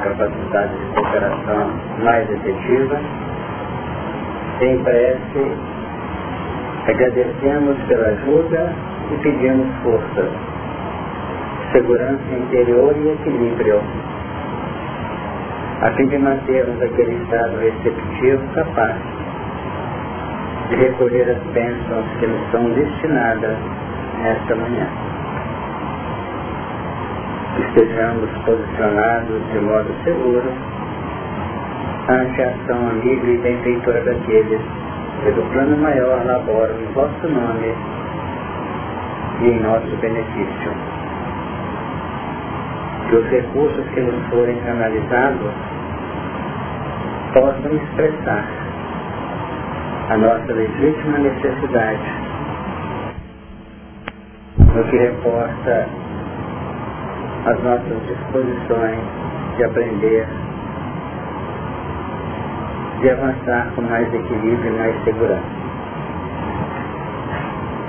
capacidade de cooperação mais efetiva. Em prece, agradecemos pela ajuda e pedimos força, segurança interior e equilíbrio, a fim de mantermos aquele estado receptivo capaz de recolher as bênçãos que nos são destinadas nesta manhã estejamos posicionados de modo seguro ante a ação amiga e benfeitora daqueles que do plano maior laboram em vosso nome e em nosso benefício. Que os recursos que nos forem canalizados possam expressar a nossa legítima necessidade no que reporta as nossas disposições de aprender, de avançar com mais equilíbrio e mais segurança.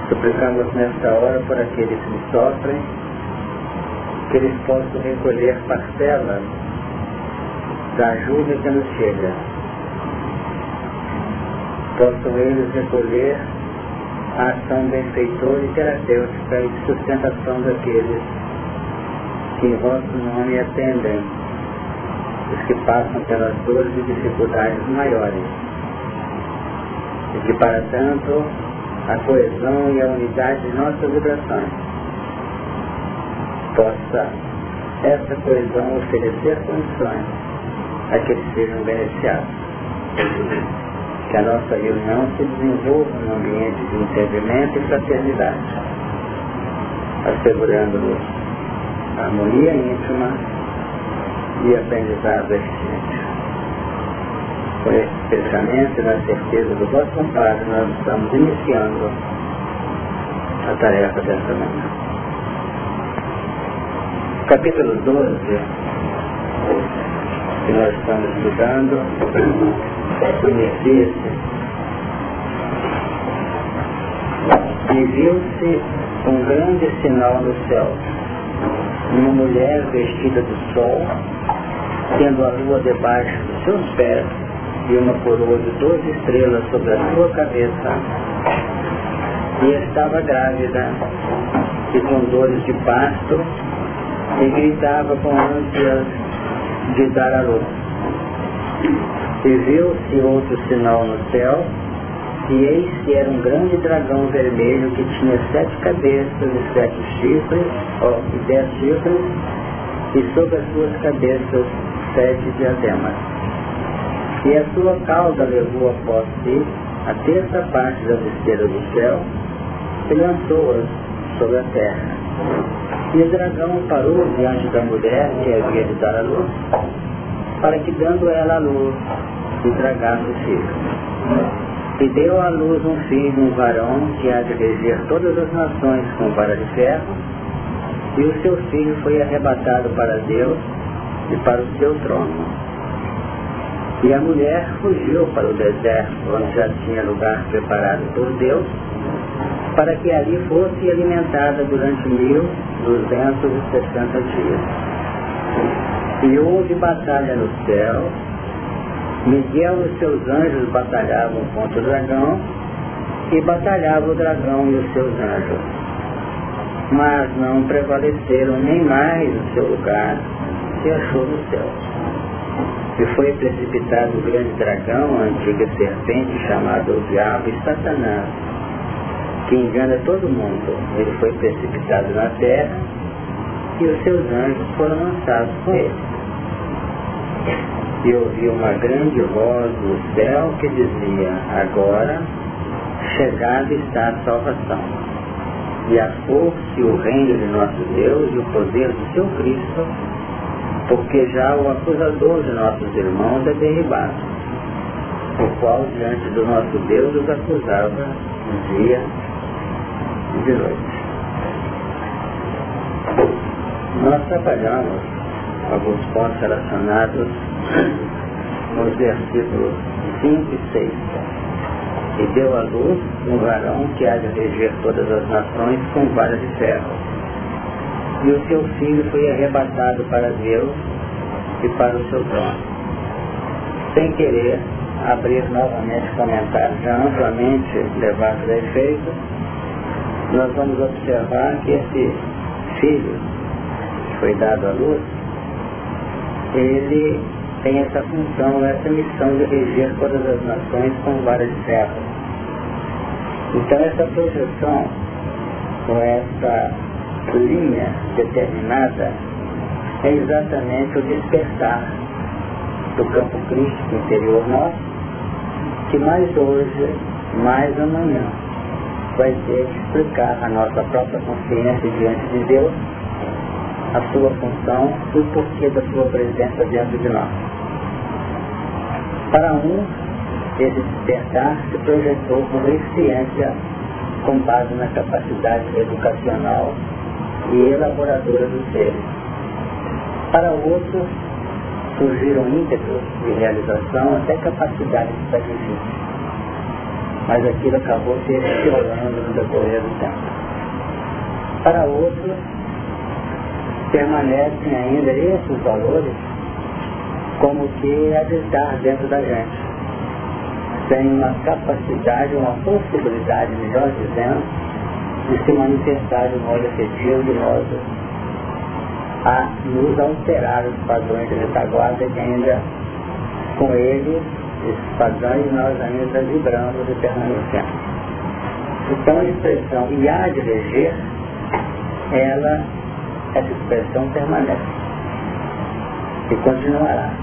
Suplicamos nesta hora por aqueles que sofrem, que eles possam recolher parcelas da ajuda que nos chega. Possam eles recolher a ação benfeitora e terapêutica e sustentação daqueles que em vosso nome atendem os que passam pelas dores e dificuldades maiores. E que, para tanto, a coesão e a unidade de nossas vibrações possa essa coesão oferecer condições a que eles sejam beneficiados. Que a nossa reunião se desenvolva num ambiente de entendimento e fraternidade, assegurando-nos harmonia íntima e aprendizado eficiente. Com esse pensamento e na certeza do vosso amparo, nós estamos iniciando a tarefa desta manhã. Capítulo 12, que nós estamos estudando, inicia-se e viu-se um grande sinal no céu uma mulher vestida de sol, tendo a lua debaixo dos seus pés e uma coroa de doze estrelas sobre a sua cabeça, e estava grávida e com dores de parto, e gritava com ânsias de dar a luz. E viu-se outro sinal no céu, e eis que era um grande dragão vermelho que tinha sete cabeças e sete chifres, ó, e dez chifres, e sobre as suas cabeças sete diademas. E a sua cauda levou após si a terça parte das estrelas do céu e lançou-as sobre a terra. E o dragão parou diante da mulher que havia de dar a luz, para que dando ela a luz, o tragasse o filho e deu à luz um filho, um varão, que há de reger todas as nações com vara de ferro, e o seu filho foi arrebatado para Deus e para o seu trono. E a mulher fugiu para o deserto, onde já tinha lugar preparado por Deus, para que ali fosse alimentada durante mil duzentos e sessenta dias. E houve batalha no céu, Miguel e seus anjos batalhavam contra o dragão e batalhava o dragão e os seus anjos. Mas não prevaleceram nem mais o seu lugar se achou no céu. E foi precipitado o grande dragão, a antiga serpente chamada o diabo e Satanás, que engana todo mundo. Ele foi precipitado na terra e os seus anjos foram lançados com ele e ouvi uma grande voz do céu que dizia, agora chegada está a salvação, e a força e o reino de nosso Deus e o poder do seu Cristo, porque já o acusador de nossos irmãos é derribado, o qual diante do nosso Deus os acusava dia e de noite. Nós trabalhamos alguns pontos relacionados nos versículos 5 e 6. E deu à luz um varão que há de reger todas as nações com vara de ferro. E o seu filho foi arrebatado para Deus e para o seu trono. Sem querer abrir novamente comentários já amplamente levados a efeito, nós vamos observar que esse filho que foi dado à luz, ele tem essa função, essa missão de reger todas as nações com várias serras. Então essa projeção, com essa linha determinada, é exatamente o despertar do campo crístico interior nosso, que mais hoje, mais amanhã, vai ter que explicar a nossa própria consciência diante de Deus, a sua função e o porquê da sua presença dentro de nós. Para um, esse despertar se projetou como eficiência com base na capacidade educacional e elaboradora dos seres. Para outros, surgiram ímpetos de realização até capacidade de sacrifício. Mas aquilo acabou se explorando no decorrer do tempo. Para outros, permanecem ainda esses valores como que habitar dentro da gente. Tem uma capacidade, uma possibilidade, melhor dizendo, de se manifestar de modo efetivo, de modo a nos alterar os padrões de retaguarda que ainda com ele, esses padrões, nós ainda vibramos e permanecemos. Então a expressão e há de reger, ela, essa expressão permanece e continuará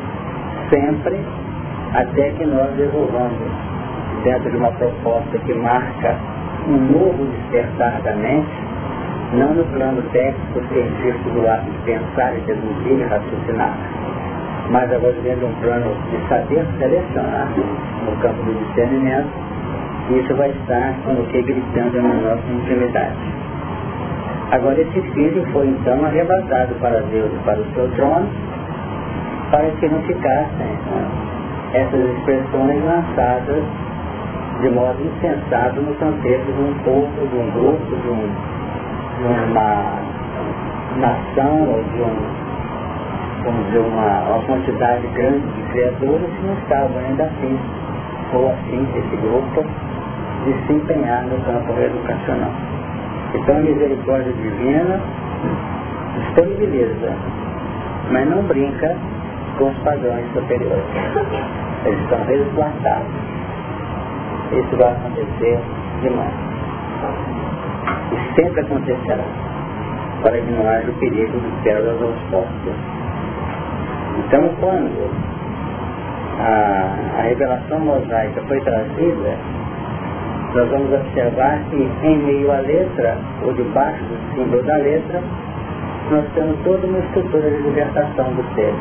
sempre até que nós devolvamos dentro de uma proposta que marca um novo despertar da mente, não no plano técnico científico do ato de pensar e deduzir e raciocinar, mas agora dentro de um plano de saber selecionar no campo do discernimento, isso vai estar como que gritando na nossa intimidade. Agora esse filho foi então arrebatado para Deus e para o seu trono, para que não ficassem né, essas expressões lançadas de modo insensato no contexto de um povo, de um grupo, de, um, de uma nação ou de um, vamos dizer, uma, uma quantidade grande de criaturas que não estavam ainda assim, ou assim, esse grupo, de se empenhar no campo educacional. Então a misericórdia divina disponibiliza, mas não brinca com os padrões superiores. Eles estão resguardados. Isso vai acontecer demais. E sempre acontecerá, para que não haja o perigo dos pérolas aos postos. Então, quando a, a revelação mosaica foi trazida, nós vamos observar que em meio à letra, ou debaixo do símbolo da letra, nós temos toda uma estrutura de libertação do ser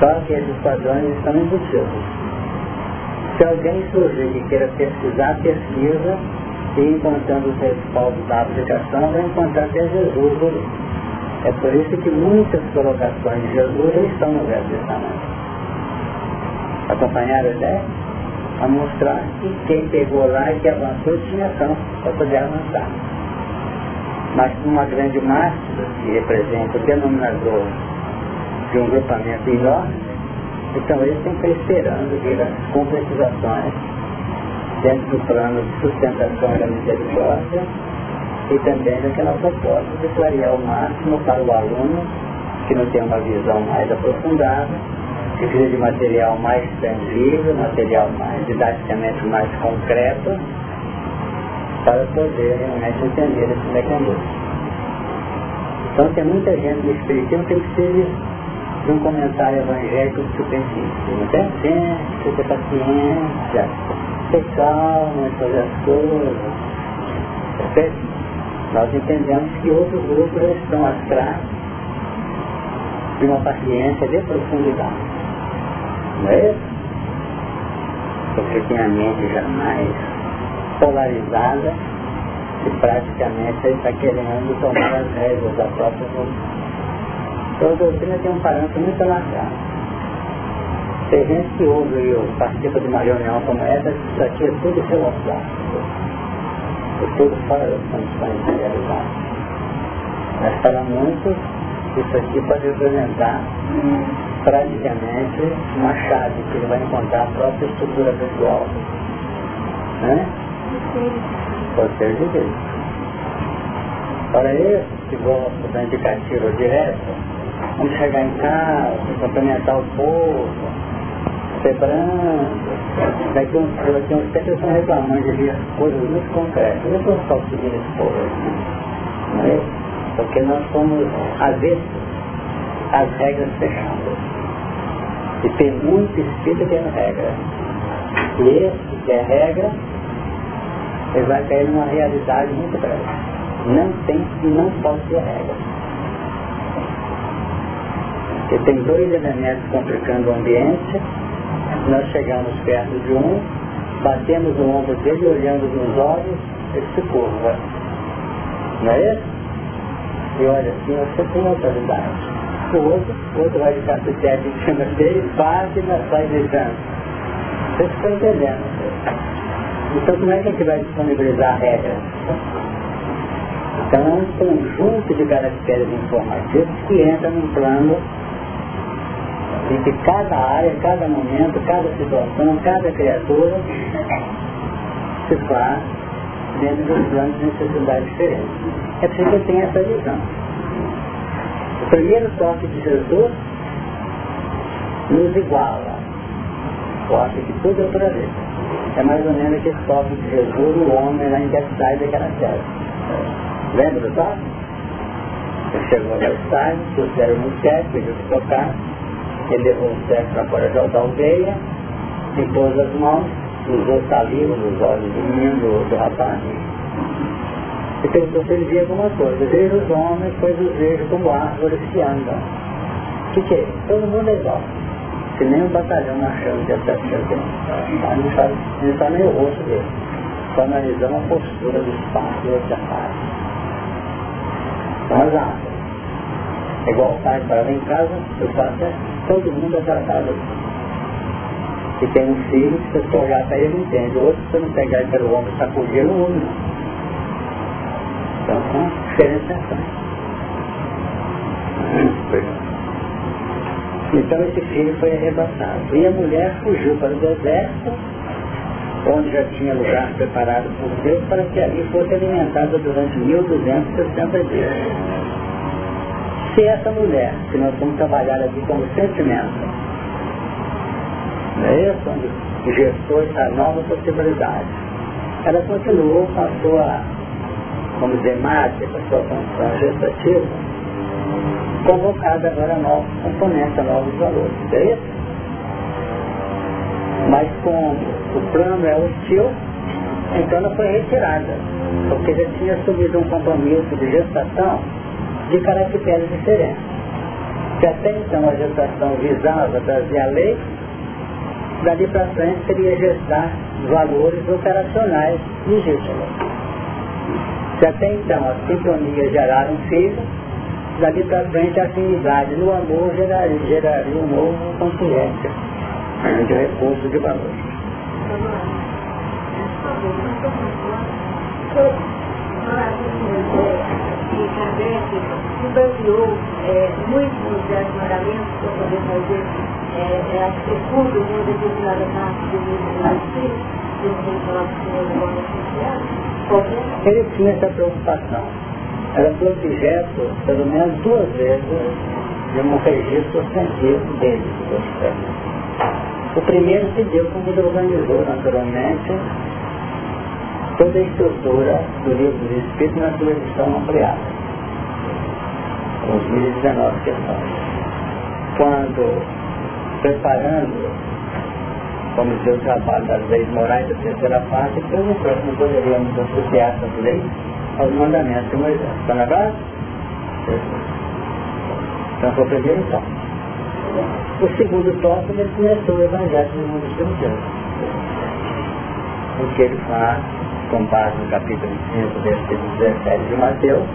só que esses padrões estão embutidos. Se alguém surgir que queira pesquisar, pesquisa e encontrando os respaldos da aplicação, vai encontrar até Jesus ali. É por isso que muitas colocações de Jesus estão no Velho Testamento. Acompanharam a ideia? A mostrar que quem pegou lá e que avançou tinha ação para poder avançar. Mas uma grande massa que representa o denominador de um grupamento enorme, então eles têm que estar esperando vir as concretizações dentro do plano de sustentação da misericórdia e também daquela proposta de clarear o máximo para o aluno que não tem uma visão mais aprofundada, que precisa de material mais tangível, material mais didaticamente mais concreto, para poder realmente entender esse mecanismo. Então tem muita gente no Espiritismo que precisa de um comentário evangélico superfície. Tem tempo, ter paciência, ter calma, fazer as coisas. Nós entendemos que outros grupos estão atrás de uma paciência de profundidade. Não é isso? Porque tem a mente jamais polarizada e praticamente está querendo tomar as rédeas da própria evolução. Então a doutrina tem um parâmetro muito alargado. Tem gente que ouve e participa de uma reunião como essa, isso aqui é tudo filosófico. É tudo fora das condições de realidade. Mas para muitos, isso aqui pode representar praticamente uma chave que ele vai encontrar a própria estrutura pessoal. Né? Pode ser de Deus. Para esse que gosta da indicativa direta, vamos chegar em casa, cumprimentar o povo, ser branco, daqui uns, daqui uns tempos estão reclamando de ver coisas muito concretas. Eu não estou seguindo esse povo, é? Porque nós somos às regras fechadas. E tem muito espírito que é regra. E esse que é regra, ele vai cair numa realidade muito breve. Não tem e não pode ser regra. Porque tem dois elementos complicando o ambiente, nós chegamos perto de um, batemos o ombro dele, olhamos nos olhos, ele se curva. Não é isso? E olha assim, você tem autoridade o outro, o outro vai ficar sujeito em cima dele, bate e sai gritando. Vocês estão entendendo? Então como é que a gente vai disponibilizar a regra? Então é um conjunto de caracteres informativos que entra num plano em que cada área, cada momento, cada situação, cada criatura se faz dentro de um plano de necessidade diferente. É preciso que tenha essa visão. O primeiro toque de Jesus nos iguala. Toque que tudo é outra vez. É mais ou menos aquele toque de Jesus, o homem em Bethsaida daquela terra. Lembra do toque? Ele chegou a Bethsaida, trouxeram no cego, pediu que tocar. Ele levou o cego para fora da aldeia, impôs as mãos, usou saliva nos olhos do menino, do, rapaz e perguntou se ele via alguma coisa. Vejo os homens, pois os vejo como árvores que andam. O que, que é? Todo mundo é igual. Se nem um batalhão marchando até a Não sabe, não está nem o rosto dele. Só analisando a postura do espaço e outra parte. São as árvores. É igual o pai para em casa, eu faço todo mundo é tratado Se tem um filho, se você olhar para ele, entende. O outro, se você não pegar ele pelo ombro sacudir, não ouve não. Então, com diferenciação. Então esse filho foi arrebatado. E a mulher fugiu para o deserto, onde já tinha lugar preparado por Deus, para que ali fosse alimentada durante 1260 dias. Se essa mulher, que nós vamos trabalhar aqui como sentimento, não é isso? Onde gestou essa nova possibilidade, ela continuou com a sua vamos dizer, mágica, a sua função gestativa, convocada agora a novos componentes, a novos valores. É isso? Mas com o plano é hostil, então ela foi retirada, porque já tinha assumido um compromisso de gestação de caracteres diferentes. Se até então a gestação visava trazer a lei, dali para frente seria gestar valores operacionais legítimos. Se até então as sintonias geraram filhos, dali para frente a afinidade no amor geraria, geraria um novo consciência de recurso de valor. Se baseou é, muitos dos mandamentos para poder fazer é, é, a segunda uma determinada parte do livro do Espírito, ele tinha essa preocupação. Ela foi objeto, pelo menos duas vezes, de um registro científico dele. O primeiro se deu como ele organizou naturalmente toda a estrutura do livro dos Espíritos na sua edição ampliada. Os 1019 questões. Quando, preparando vamos dizer, o trabalho das leis morais da terceira parte, então no próximo poderíamos associar essas leis aos mandamentos de Moisés. Está na base? Então foi o primeiro toque. O segundo toque ele começou o Evangelho do mundo espiritual. O que ele faz, com base no capítulo 5, versículo 17 de Mateus,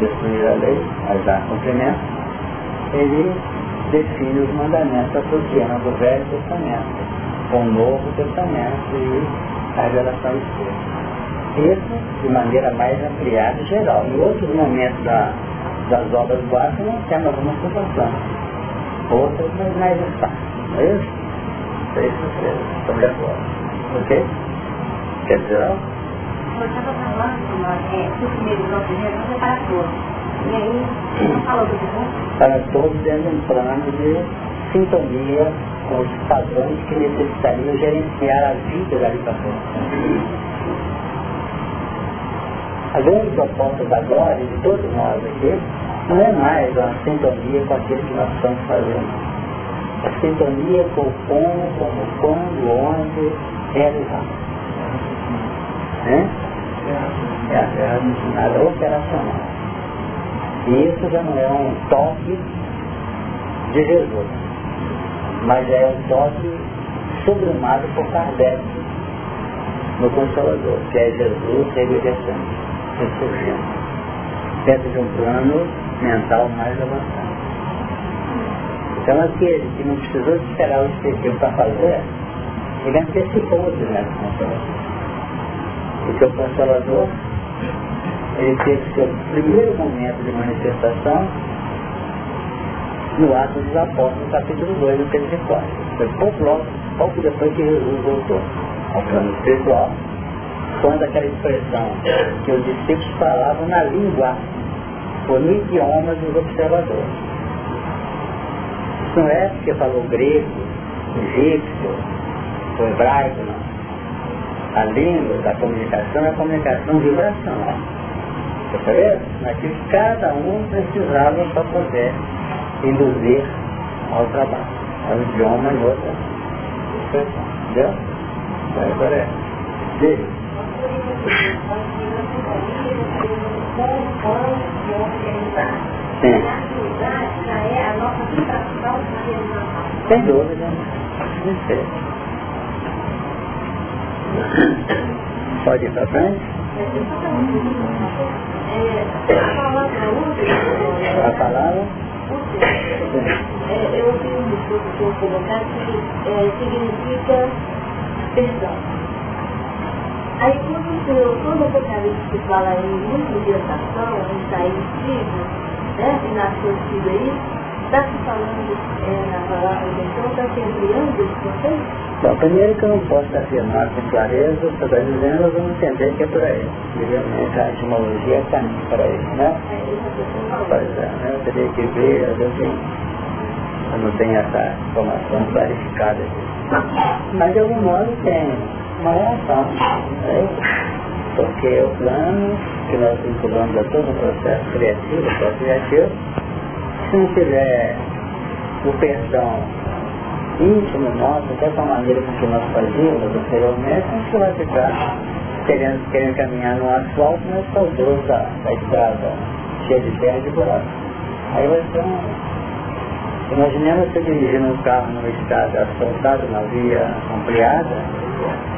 destruir a lei, mas dar cumprimento, ele define os mandamentos associando o Velho Testamento com o Novo Testamento e a revelação escrita. Isso de maneira mais ampliada e geral. Em outros momentos da, das obras básicas nós temos algumas situações. outras, mais espaço. Não é isso? É isso estão de acordo. Ok? Quer dizer falando, é, que o primeiro bloco é para todos. E aí, falou do? Para todos dentro de um plano de sintonia com os padrões que necessitariam gerenciar a vida para frente. A grande proposta da glória de todos nós aqui não é mais uma sintonia com aquilo que nós estamos fazendo. A sintonia com o como, como, quando, onde realizar. Né? É a operacional. E isso já não é um toque de Jesus, mas é um toque sublimado por Kardec no Consolador, que é Jesus revivecendo, ressurgindo, dentro de um plano mental mais avançado. Então aquele que não precisou esperar o específico para fazer, ele antecipou o direto. Porque o Consolador, ele teve seu primeiro momento de manifestação no Atos dos Apóstolos, capítulo 2 do Pentecostes. Foi pouco logo, pouco depois que Jesus voltou ao plano espiritual, quando aquela expressão que os discípulos falavam na língua, ou no idioma dos observadores. Não é porque falou grego, egípcio, ou hebraico, não. A língua da comunicação é a comunicação vibracional. Percebeu? Naquilo que cada um precisava para poder induzir ao trabalho, ao idioma e outra expressão. Entendeu? Então, agora é. Diga. Sim. Sem dúvida. Não sei. Pode ir para frente? A palavra? É, eu ouvi um discurso colocar que é, significa perdão. Aí quando, o quando o Apocalipse fala em multiplicação, em sair filho, né, e nasceu filho aí, está se falando é, na palavra de então, está se ampliando conceito? Bom, primeiro que eu não posso afirmar com clareza, você está dizendo, nós vamos entender que é por aí. Realmente a etimologia é caminho para isso, né? Pois é, né? Eu teria que ver, às vezes eu não tenho essa informação clarificada aqui. Mas de algum modo tem uma relação. Né? Porque o plano que nós vinculamos a todo o processo criativo, o processo criativo, se não tiver o perdão íntimo nosso, dessa maneira com que nós fazíamos anteriormente, a gente vai ficar querendo, querendo caminhar no asfalto, mas saudoso da, da estrada cheia de terra e de buraco. Aí vai ser um... Imaginemos você dirigindo um carro numa estrada asfaltada, na via ampliada,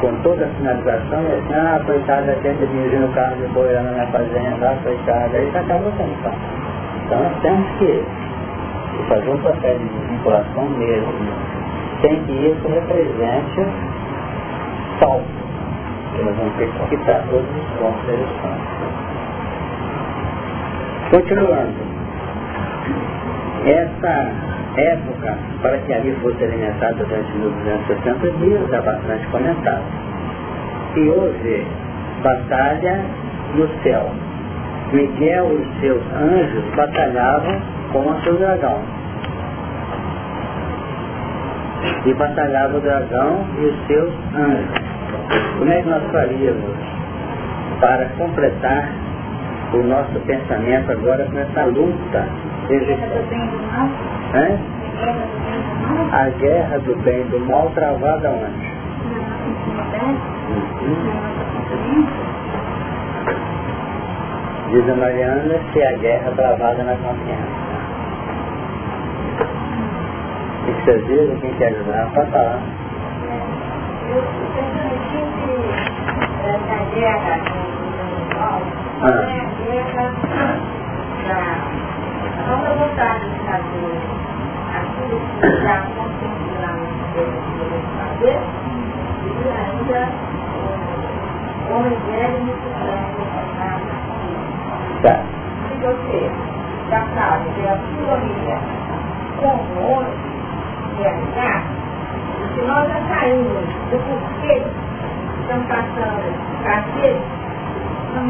com toda a sinalização, e assim, ah, coitada, gente dirigindo o carro de boiando na minha fazenda, ah, coitada, aí acaba sendo fácil. Então nós temos que fazer um processo de vinculação mesmo, sem que isso represente salto. Que nós vamos ter que quitar todos os pontos da lição. Continuando. Essa época, para que ali fosse alimentada durante 1260 dias, é bastante comentado. E houve batalha no céu. Miguel e seus anjos batalhavam com o dragão e batalhava o dragão e os seus anjos. Como é que nós faríamos para completar o nosso pensamento agora com essa luta? A guerra do bem e do mal travada onde? Diz a Mariana se a guerra travada na consciência. E que vocês dizem, quem quer ajudar, pode falar. Eu percebi que essa guerra individual é a guerra da nossa vontade de fazer aquilo que já aconteceu na nossa fazer e ainda o evangelho me sustentar Tá. Se você já sabe que a sua libertação comum, realizar, se nós já saímos do porquê estão passando cacete,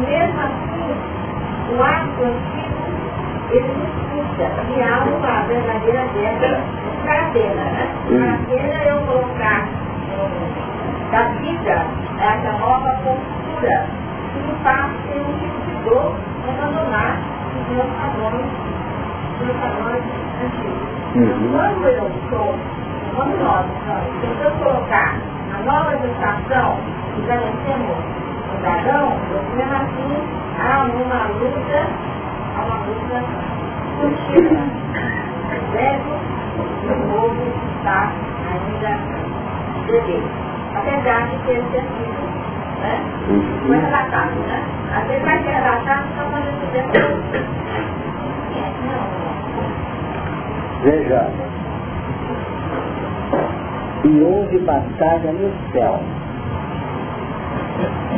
mesmo assim, o ato antigo, ele nos puxa e há uma verdadeira guerra fraterna, né? Fraterna é eu colocar da vida essa nova postura que me faz ser um tipo de dor abandonar os meus padrões, os meus padrões antigos. Quando eu sou, quando nós, se eu colocar a nova gestação, que nascemos o dragão, mesmo assim há uma luta, há uma luta contínua. O velho e o novo está ainda bebê. Apesar de ter sido né? Foi relatado, né? Às vezes vai ser relatado só quando eu tiver Veja, e houve batalha no céu.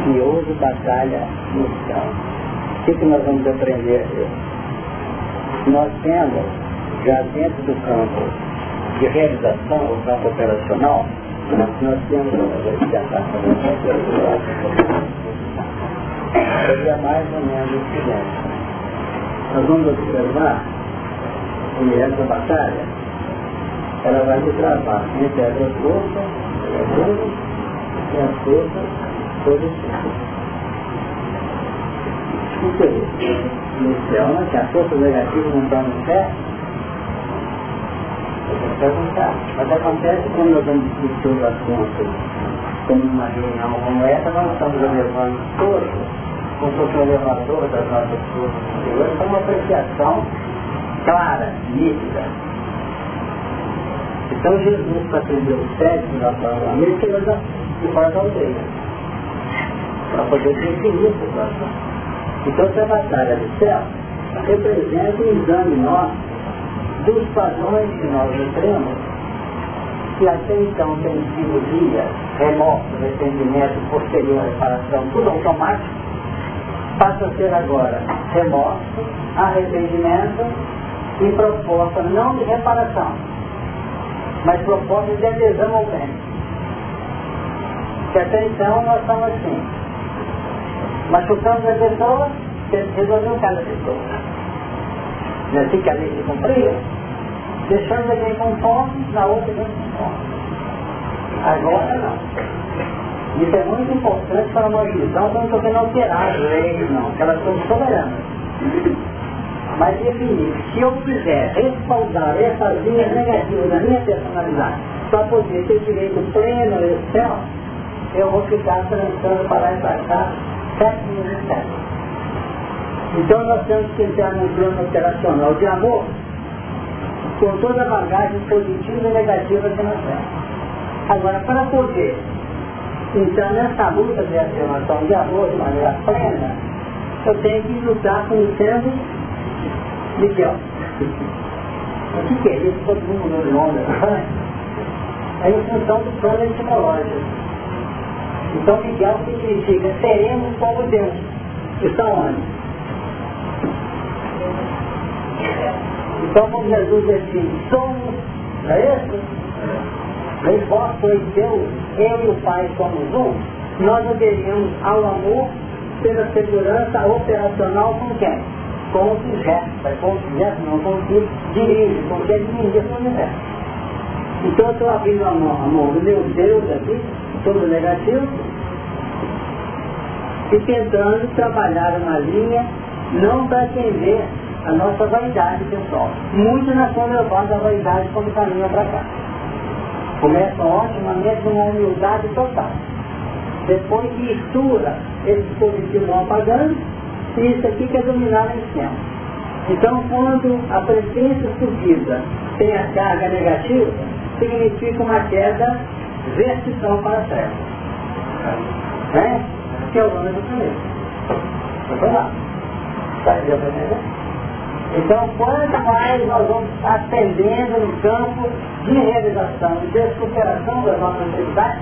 E houve batalha no céu. O que, que nós vamos aprender aqui? Nós temos, já dentro do campo de realização, o campo operacional, nós, nós temos seria mais ou menos o seguinte. Nós vamos observar que essa batalha. Ela vai se travar. Entre as duas forças, negativas, e as forças positivas. O que é as forças negativas não estão no pé, eu vou perguntar. Mas acontece quando nós vamos discutir o assunto como uma reunião como essa, nós estamos elevando todos, como se fosse um elevador das nossas forças. Superiores, para uma apreciação clara, nítida, então Jesus, para atender os técnicos da palavra, ele tirou da, de fora da aldeia. Para poder definir a situação. Então essa batalha do céu representa um exame nosso dos padrões que nós entramos, que até então tem sido via remoto, arrependimento, posterior reparação, tudo automático, passa a ser agora remoto, arrependimento e proposta não de reparação, mas propósito de adesão ao bem. Que até então nós estamos assim, machucando a pessoa, resolveu cada pessoa. Não é assim que a lei se cumpria? Deixando alguém com fome, na outra alguém com fome. Agora não. Isso é muito importante para uma visão, não estou querendo alterar as leis, não, que elas são soberanas mas definir, se eu quiser respaldar essas linhas negativas da minha personalidade para poder ter direito pleno ao céu, eu vou ficar transitando para lá e para cá e séculos. Então nós temos que entrar num plano operacional de amor com toda a bagagem positiva e negativa que nós temos. Agora, para poder entrar nessa luta de afirmação de amor de maneira plena, eu tenho que lutar conhecendo Miguel. O que, que é isso? Todo mundo mudou de nome. É função do plano etimológico. Então Miguel significa seremos como Deus. Estão onde? Então como Jesus assim, somos, não é isso? Mas vós sois Deus, eu e o Pai somos um, nós deveríamos ao amor ter a segurança operacional com quem? Com o sujeto, mas com o sujeto não, com o que dirige, com o que administra o universo. Então eu estou abrindo a mão, a mão do meu Deus aqui, todo negativo, e tentando trabalhar uma linha não para atender a nossa vaidade pessoal. Muitos nós estão levando a vaidade quando caminham para cá. Começam otimamente uma humildade total. Depois que mistura esse dispositivo não apagando, isso aqui que é dominar em cima. Então, quando a presença subida tem a carga negativa, significa uma queda vertical para a terra. Né? Que é o nome do planeta. Tá então, quanto mais nós vamos ascendendo no campo de realização de superação das nossas atividades,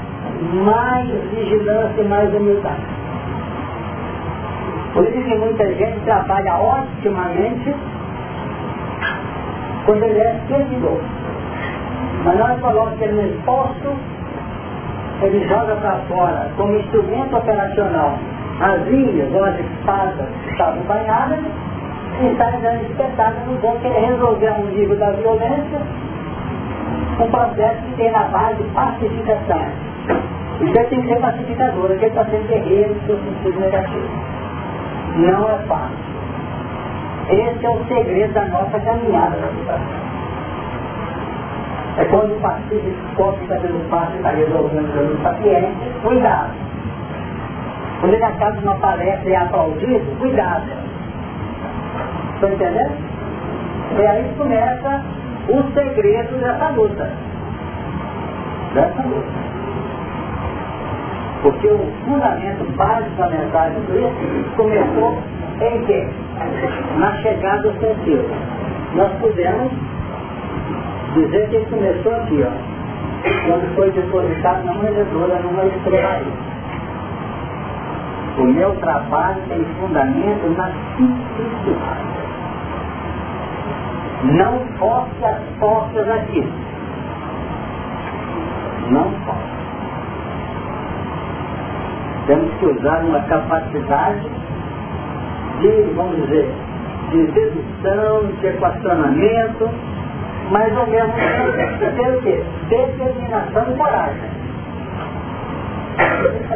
mais vigilância e mais humildade. Por isso que muita gente trabalha otimamente quando ele é servidor. Mas nós colocamos ele no exposto, ele joga para fora como instrumento operacional as linhas ou as espadas que estavam banhadas e está dando espetáculo no bom que é resolver um nível da violência, um processo que tem na base pacificação. Isso tem que ser pacificador, aquele está sendo guerreiro seu sentido negativo. Não é fácil. Esse é o segredo da nossa caminhada É quando o pacífico está sendo fácil, está resolvendo o paciente, cuidado. Quando ele acaba uma palestra e é aplaudido, cuidado. Estão entendendo? E aí começa o segredo dessa luta. Dessa luta. Porque o fundamento básico da mensagem do Cristo começou em quê? Na chegada ofensiva. Nós podemos dizer que começou aqui, ó, quando foi depositado na manjedoura, numa estrebaria. O meu trabalho tem fundamento na simplicidade. Não force as portas aqui. Não force. Temos que usar uma capacidade de, vamos dizer, de dedução, de equacionamento, mas ao mesmo tempo ter o quê? Determinação e coragem.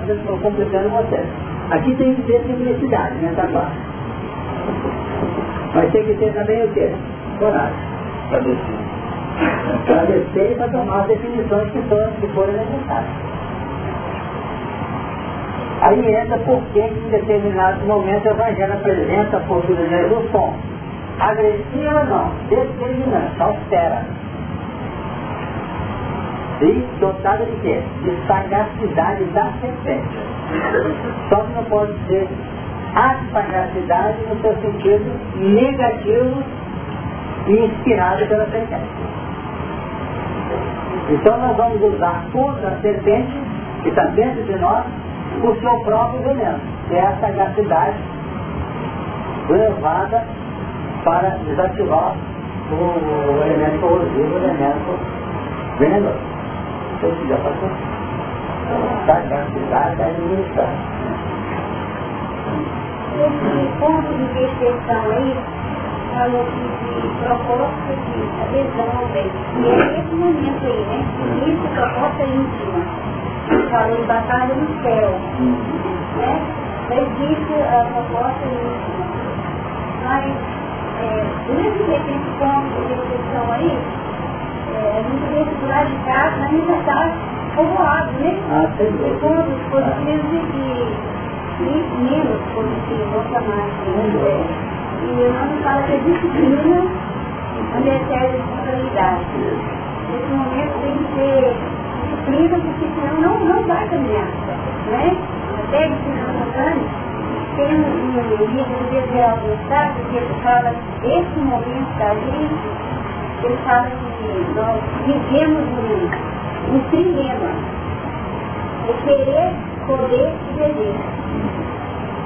Estou complicando você. Aqui tem que ter simplicidade nessa né, parte. Mas tem que ter também o quê? Coragem. Para descer. Para descer e para tomar as definições que, são, que forem necessárias. Aí entra por que em determinado momento o Evangelho apresenta a postura de Jesus som. Agressiva não, determinante, austera. E dotada de quê? De sagacidade da serpente. Só que não pode ser a sagacidade no seu sentido negativo e inspirado pela serpente. Então nós vamos usar contra a serpente que está dentro de nós o seu próprio veneno, que é a sagacidade levada para desativar o elemento corrosivo, o elemento venenoso. Então, se já passou? Sagacidade administrar. Esse ponto de percepção aí, falou que de proposta de adesão ao bem. E é esse momento aí, né? Isso, proposta íntima falou em batalha no céu. Né? Existe a proposta íntima. Mas, é, durante esse ponto de reflexão aí, é, a gente que do lado de casa ainda está povoado, né? Ah, de pontos positivos e menos positivos, vou chamar assim. E o nome fala que a disciplina é a responsabilidade. Nesse momento tem que ser disciplina, porque senão não, não vai caminhar. Né? Até que se tem um, um livro do Gabriel Gustavo que ele fala desse momento da gente, ele fala que nós vivemos um, um trilema, o querer, poder e.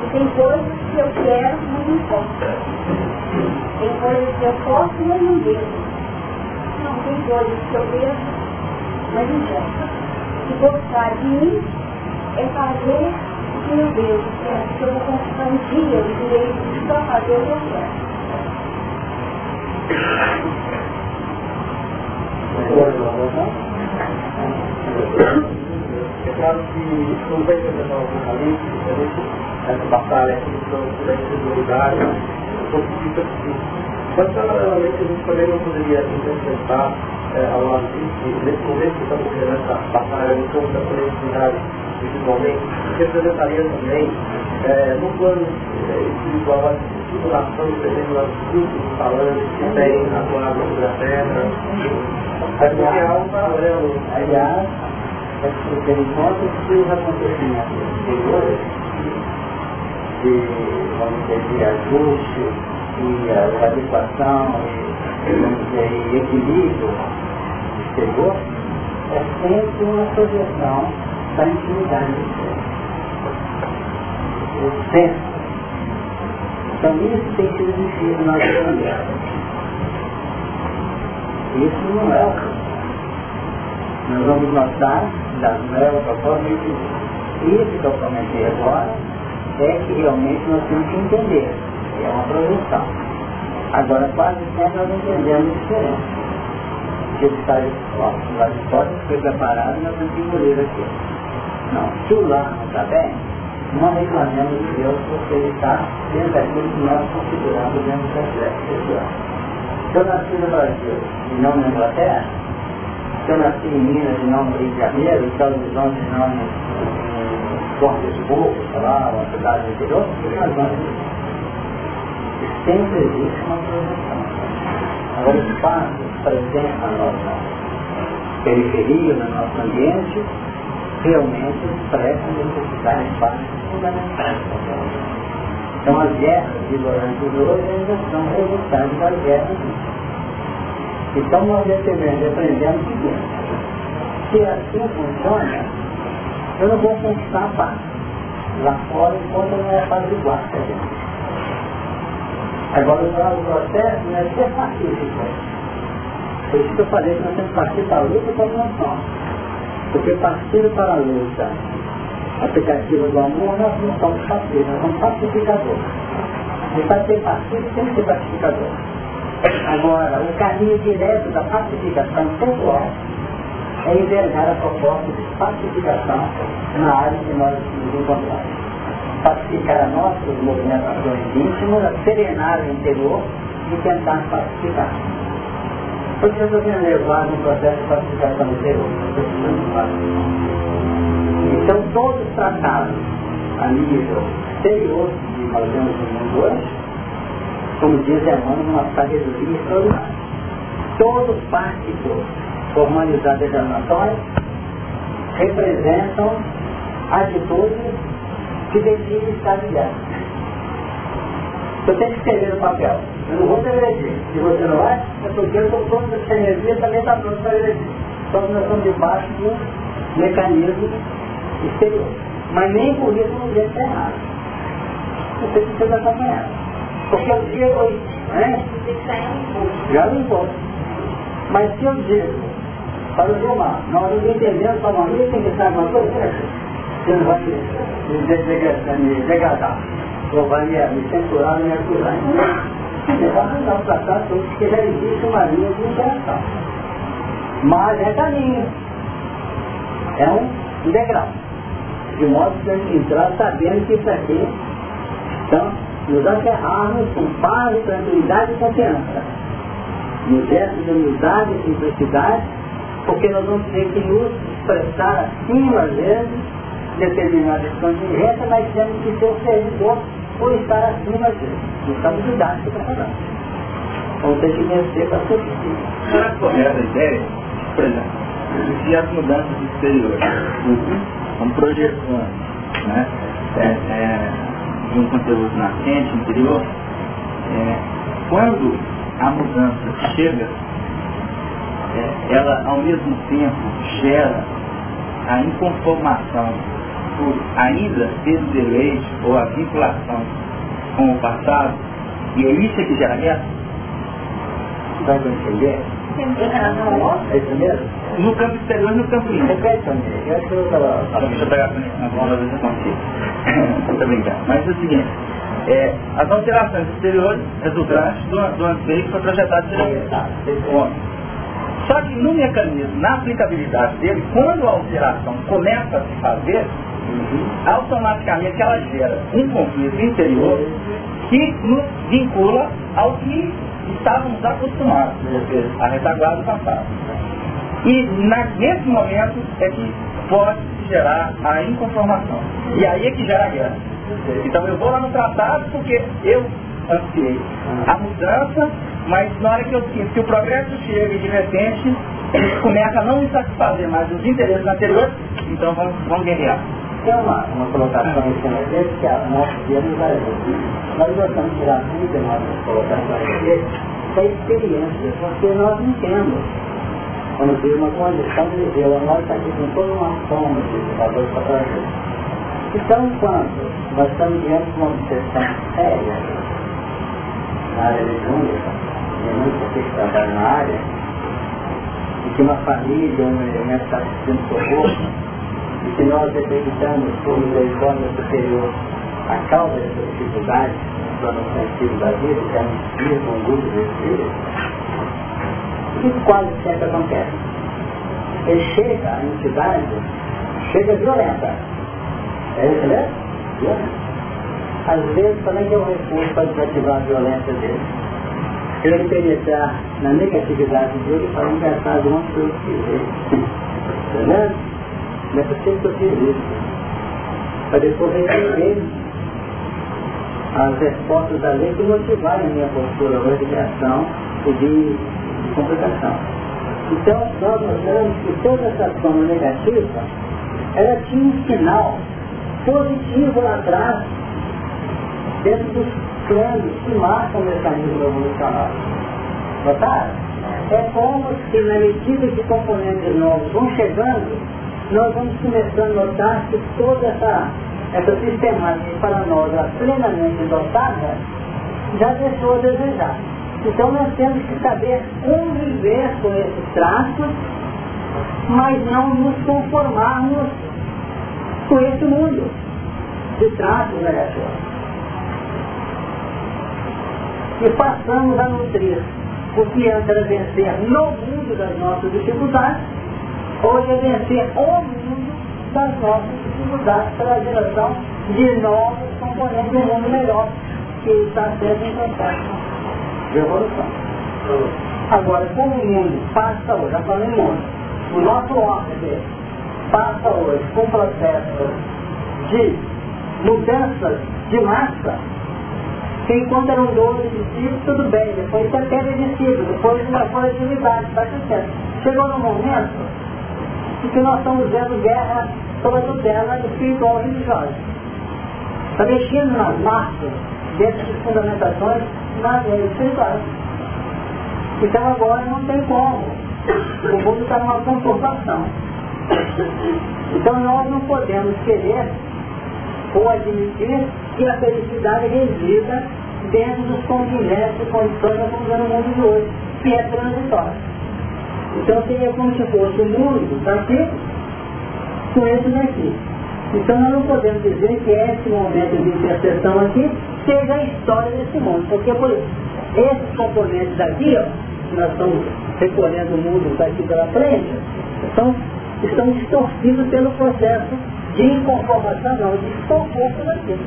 E tem coisas que eu quero, mas não posso. Tem coisas que eu posso, mas não devo. Não, tem coisas que eu devo, mas posso. E gostar de mim é fazer o que meu Deus quer, porque eu vou conquistar um dia o direito só fazer o que eu quero. É claro que não vai representar o apocalipse, essa batalha aqui da individualidade, um pouco difícil. Mas, paralelamente, a gente também não poderia interpretar é, ao lado disso, nesse momento que estamos vendo essa batalha em torno da coletividade, principalmente, representaria também, é, no plano é, espiritual, a titulação de exemplo, dos grupos falantes que têm atuado sobre a terra. Aliás, conta que os acontecimentos de, vamos dizer, de ajuste e a adequação, e, equilíbrio exterior é sempre uma projeção da intimidade do ser. O centro. Então isso tem sido difícil nós entender. Isso não é o caso. Nós vamos notar das novas propostas que isso que eu comentei agora é que realmente nós temos que entender. É uma projeção. Agora quase sempre nós entendemos diferente que ele sai lá de fora, foi preparado e nós temos que engolir aqui. Não, se o lar não está bem, não reclamemos de Deus porque ele está dentro daquilo que nós consideramos dentro processo pessoal. Se eu nasci no Brasil e não na Inglaterra, se eu nasci em Minas e não no Rio de Janeiro, em São Horizonte e não em Porto de Burro, sei lá, uma cidade interior, por sempre existe uma projeção. Agora, o espaço presente na nossa periferia, no nosso ambiente, realmente expressam necessidades básicas fundamentais. Então, as guerras de durante hoje ainda são resultado das guerras. Então, nós devemos aprender o seguinte: se assim funciona, eu não vou conquistar a paz. Lá fora, enquanto não é paz igual. Agora, o processo não é ser pacífico. Por isso que eu falei que nós temos partir para a luta como nós somos. Porque partir para a luta aplicativa do amor, nós não somos pacíficos, nós somos pacificadores. E para ser pacífico, tem que ser pacificador. Agora, o caminho direto da pacificação pessoal é envergar a proposta de pacificação na área que nós nos encontramos pacificar nossas movimentações íntimas, serenar o interior e tentar pacificar. Porque eu estou sendo levado no processo de pacificação interior. Então todos tratados a nível exterior que nós vemos no mundo hoje, como diz Emmanuel, uma sabedoria extraordinária. Todos participam formalizados das nações representam atitudes que decide estar ligado. Eu tenho que escrever no papel. Eu não vou te agredir. Se você não vai, é porque eu estou pronto, essa energia também está pronto para agredir. Só que nós estamos debaixo do mecanismo exterior. Mas nem por isso não deve ser errado. Você precisa acompanhar. Porque o dia hoje, né? Já não importa. Mas se eu digo para o Gilmar, nós não entendemos para uma tem que estar uma coisa, você vai me degradar, ou vai me censurar, me acusar. Existe uma linha de. Mas é caminho. É um degrau. De modo que a gente entrar sabendo que isso aqui então, nos aterrarmos com paz, tranquilidade e confiança. No gesto de humildade e simplicidade, porque nós vamos ter que nos expressar acima, às vezes, determinadas contingências, mas temos que ser o servidor por estar acima disso. Estamos didáticos para falar. Vamos ter que vencer para possível. Será correta a ideia, por exemplo, se as mudanças exteriores uhum. são projeções né, é, é, de um conteúdo nascente, interior, é, quando a mudança chega, é, ela ao mesmo tempo gera a inconformação por ainda ter o deleite ou a vinculação com o passado, e é isso que gera guerra? Vai entender? É isso mesmo? No campo exterior e no campo íntimo. Repete também. Eu acho que eu estava... Deixa eu pegar a bola ver se eu consigo. Estou brincando. Mas é o seguinte, é, as alterações exteriores resultantes do, do anseio que foi projetado pelo homem. Só que no mecanismo, na aplicabilidade dele, quando a alteração começa a se fazer, automaticamente ela gera um conflito interior que nos vincula ao que estávamos acostumados, a retaguarda do passado. E na, nesse momento é que pode gerar a inconformação. E aí é que gera a guerra. Então eu vou lá no tratado porque eu ansiei a mudança, mas na hora que eu sinto que o progresso chega e de repente começa a não me satisfazer mais os interesses anteriores, então vamos, vamos guerrear tem uma, uma colocação em cima dele que a nossa vida nos ajuda. Nós gostamos de tirar muito de nossas colocações dele da experiência, porque nós não temos. Quando tem uma condição de viver, nós está aqui com toda uma soma de valor para trazer. Então, quando nós estamos diante de uma obsessão séria na área eletrônica, e muito que trabalha na área, e que uma família, um elemento está sendo socorro, e que nós acreditamos por misericórdia superior a causa dessa dificuldade do no sentido da vida, que é um espírito, um grupo de espíritos, isso quase sempre acontece. Ele chega, a entidade, chega violenta. É isso mesmo? Violenta. Às vezes também tem um recurso para desativar a violência dele. Ele penetrar na negatividade dele para engraçado onde eu fiz. Tá vendo? Possível que eu. Para depois receber as respostas da lei que motivarem a minha postura hoje de reação e de, complicação. Então, nós mostramos que toda essa forma negativa, ela tinha um sinal positivo lá atrás, dentro dos planos que marcam o mecanismo evolucionário. Notaram? É como se na medida que componentes novos vão chegando, nós vamos começando a notar que toda essa essa sistemática para nós plenamente dotada, já deixou a desejar. Então nós temos que saber conviver com esses traços, mas não nos conformarmos com esse mundo de traços negativos. E passamos a nutrir o que antes era vencer no mundo das nossas dificuldades, hoje é vencer o mundo das nossas dificuldades para a geração de novos componentes um mundo melhor que está sendo em processo de evolução. Agora, como o mundo passa hoje, já falei mundo, o nosso ordem passa hoje com processo de mudanças de massa, enquanto eram 12 discípulos, tudo bem, depois você perde discípulos, depois uma coletividade, está crescendo. Chegou no momento e que nós estamos vendo guerra sobre a tutela espiritual religiosa. Está mexendo nas massas, dentro de fundamentações na espirituais. Então agora não tem como. O mundo está numa conturbação. Então nós não podemos querer ou admitir que a felicidade resida dentro dos contingentes e condições estamos no mundo de hoje, que é transitório. Então seria como se fosse o mundo daqui com esse daqui. Então nós não podemos dizer que esse momento de interseção aqui seja a história desse mundo, porque por esses componentes daqui, ó, que nós estamos recolhendo o mundo daqui pela frente, estão, estão distorcidos pelo processo de inconformação, não, de desconforto daqui.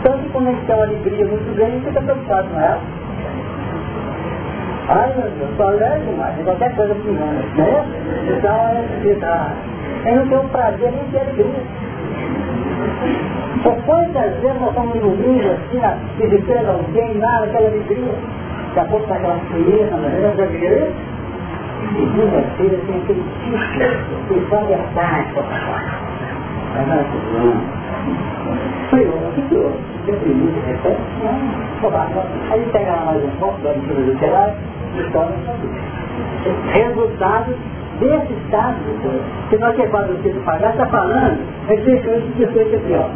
Então se quando a gente tem uma alegria muito grande, fica preocupado com ela. Ai meu Deus, sou alérgico mais, qualquer coisa que menos, né? Então é necessidade. Eu não tenho prazer nem de alegria. Por quantas vezes nós estamos livro, assim, na visitando alguém, lá naquela alegria, daqui a pouco está aquela frieza, na verdade, já viu Segunda-feira tem aquele tipo que só verdade, Mas não, foi o que eu deprimido, repete, não. Aí pega lá mais um pouco da leitura literária, Resultado desse estado que nós que quase o pagar está falando, é isso que foi que pior.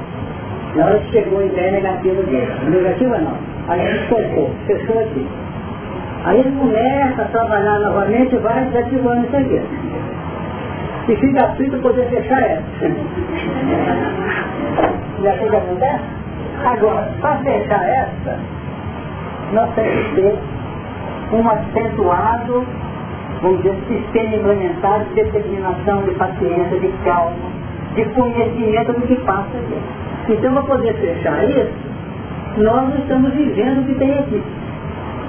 Na hora que chegou a ideia negativa dele. Negativa não. Aí ele tocou, fechou aqui. Aí ele começa a trabalhar novamente e vai desativando isso aqui. E fica aflito poder fechar essa. Já que acontece? Agora, para fechar essa, nós temos que ter um acentuado, vamos dizer, sistema implementado de determinação, de paciência, de calma, de conhecimento do que passa aqui. Então, para poder fechar isso, nós estamos vivendo o que tem aqui.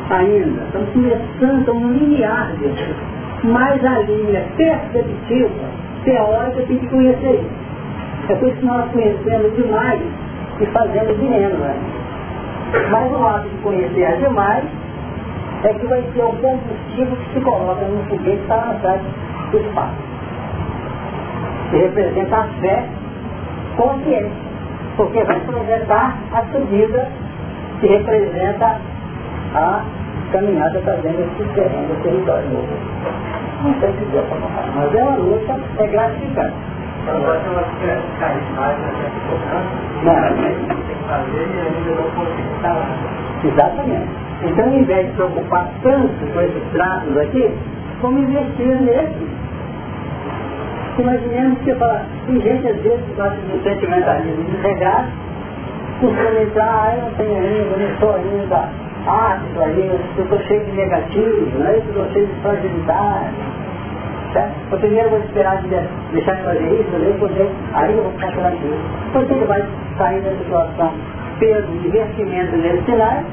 Ainda, estamos começando a um linear disso. Mas a linha perceptiva, teórica, tem que conhecer isso. É por isso que nós conhecemos demais e fazemos de menos. Né? Mas o ato de conhecer demais é que vai ser o combustível que se coloca no foguete para lançar do espaço. Que representa a fé consciente, porque vai projetar a subida que representa a caminhada trazendo esse terreno, esse território novo. Não sei se deu para contar, mas é uma luta, é gratificante. Então, vai ser uma carismática, não, tem que fazer e ainda não conseguir estar lá. Exatamente. Então, ao invés de preocupar tanto com esses traços aqui, vamos investir nesse. Imaginemos que fala, tem gente às vezes que gosta de sentimentalismo desregado, entrar, ah, eu não tenho ainda, não estou ainda ácido ainda, eu estou cheio de negativo, né? eu estou cheio de fragilidade. Certo? Eu primeiro vou esperar de deixar de fazer isso, eu poder, aí eu vou ficar tranquilo. Porque ele vai sair da situação pelo investimento nesse cenário,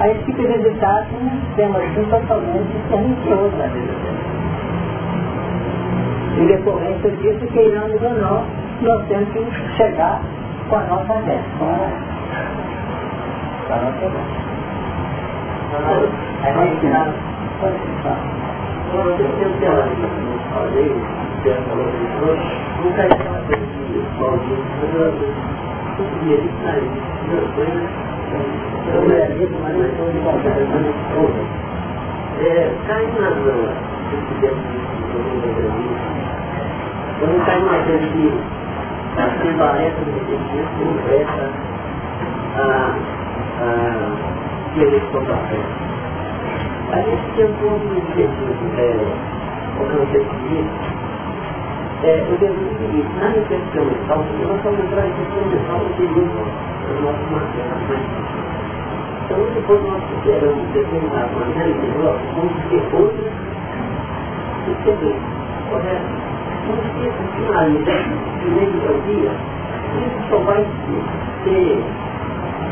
aí fica resultado um sistema assim totalmente pernicioso na vida dele. Em decorrência disso, queiramos ou não, nós temos que chegar com a nossa meta, com a nossa meta. Aí vai ensinar, eu tenho que falei, que ela falou que nunca é aquela coisa eu eu estou. É, cai na tempo de entrevista, quando cai coisa que a prevalência do entendimento conversa a, a querer frente. A gente tem um objetivo, é, alcancei isso, é, o é o seguinte, na reflexão mental, nós estamos entrar em reflexão mental das nossas matérias. Então, depois nós superamos determinada maneira melhor, vamos ter outras experiências, correto? Vamos ter finalizar no meio do dia, isso só vai ter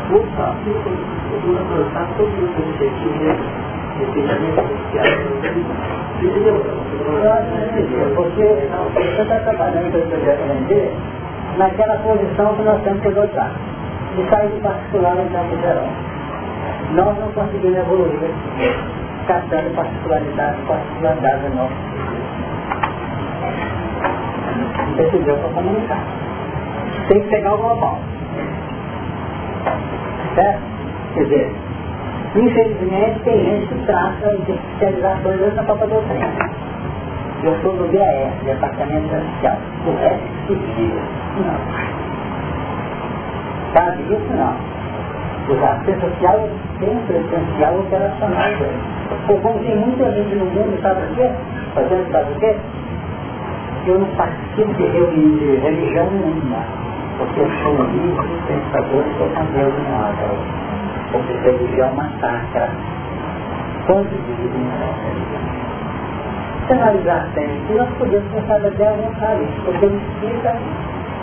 muito fácil quando alcançar todos os objetivos porque você está trabalhando projeto MD naquela posição que nós temos que adotar. De sair de particular em campo geral. Nós não conseguimos evoluir captando particularidade, particularidade da nossa Percebeu para comunicar. Tem que pegar o global. Certo? Quer dizer, Infelizmente, tem gente que trata de especializações dessa própria doutrina. Eu sou do DAS, Departamento Social. O resto seguia. Não. Sabe isso? Não. O assistente social é sempre essencial operacional. Porque como tem muita gente no mundo, sabe o quê? Fazendo sabe o quê? Eu não participo de de religião nenhuma. Porque eu sou livre, pensador e sou Deus em nada porque religião massacra. Quantos dizem Se analisar sempre, nós podemos pensar até a vontade, porque não precisa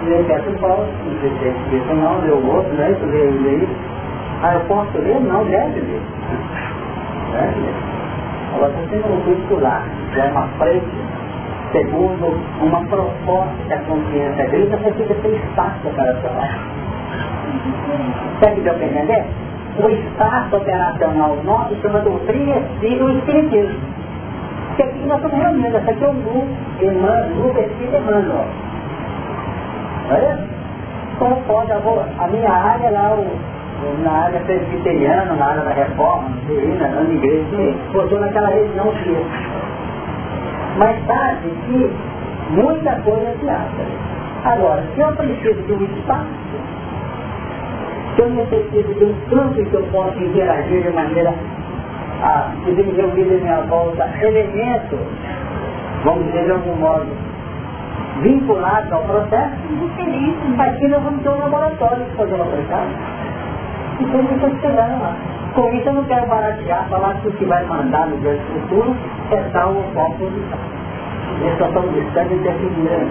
ler Beto Paulo, não precisa isso não, ler o outro, né? Tu lê, lê isso. Ah, eu posso ler? Não, deve ler. Deve ler. Agora, você tem um curricular, que é uma frente, segundo uma proposta que a consciência grita, você fica sem espaço para falar. Sabe o que eu entender? o espaço operacional nosso chama doutrina e o espiritismo. Porque aqui nós estamos reunindo, essa aqui é o grupo, Emmanuel, grupo Espírito Emmanuel. Olha, como pode, a minha área lá, o, na área presbiteriana, na área da reforma, divina, na igreja, botou naquela região que mais tarde que muita coisa se acha. Agora, se eu preciso de um espaço, se eu necessito de um campo que eu possa interagir de maneira a desenvolver em minha volta elementos, vamos dizer de algum modo, vinculados ao processo, aqui nós vamos ter um laboratório que fazer aplicar. Então eu estou esperando lá. Com isso eu não quero baratear, falar que o que vai mandar no dia futuro é tal ou qual posição. Eles só estão distante de definir.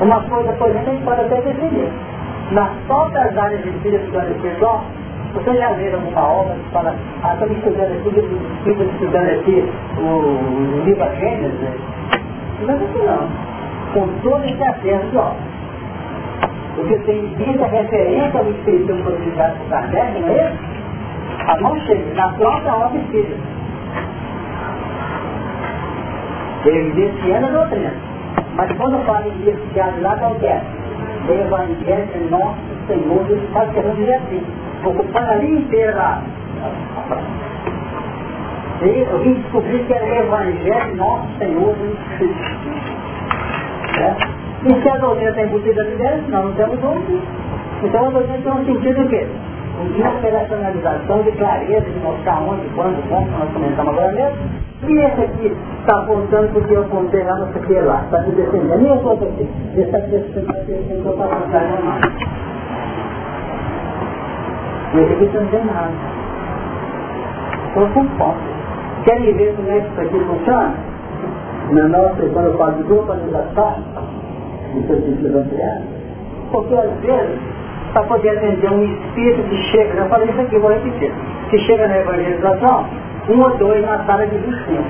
Uma coisa, por exemplo, a gente pode até definir nas próprias áreas de espiritual espiritual, vocês já viram alguma obra que fala, ah, estamos estudando aqui, estamos estudando aqui o livro Gênesis? Né? Não é isso não. Com todo esse acesso de. Porque tem muita referência ao Espírito codificado por Kardec, não é isso? A mão chega na própria obra espírita. Evidenciando a doutrina. Mas quando fala em evidenciado lá, qual que é? Evangelho de Nosso Senhor Jesus Cristo, que eu dizer assim, ocupando a linha inteira lá. Eu vim descobrir que era o Evangelho Nosso Senhor Jesus Cristo. É? E se a doutrina tem embutida de Deus, nós não temos outro. Então a doutrina tem um sentido o quê? De operacionalização, de clareza, de mostrar onde, quando, como, nós comentamos agora mesmo. E esse aqui está apontando porque eu apontei lá, não sei o que lá. Está me defendendo. Nem eu estou aqui. Está defendendo para passar normal. E esse aqui também nada. Então são pontos. Querem ver como é que isso aqui funciona? Na nossa, quando eu falo de globalização, isso é sentido ampliado. Porque às vezes, para poder atender um espírito que chega, eu falei isso aqui, vou repetir, que chega na evangelização, um ou dois na sala de 25.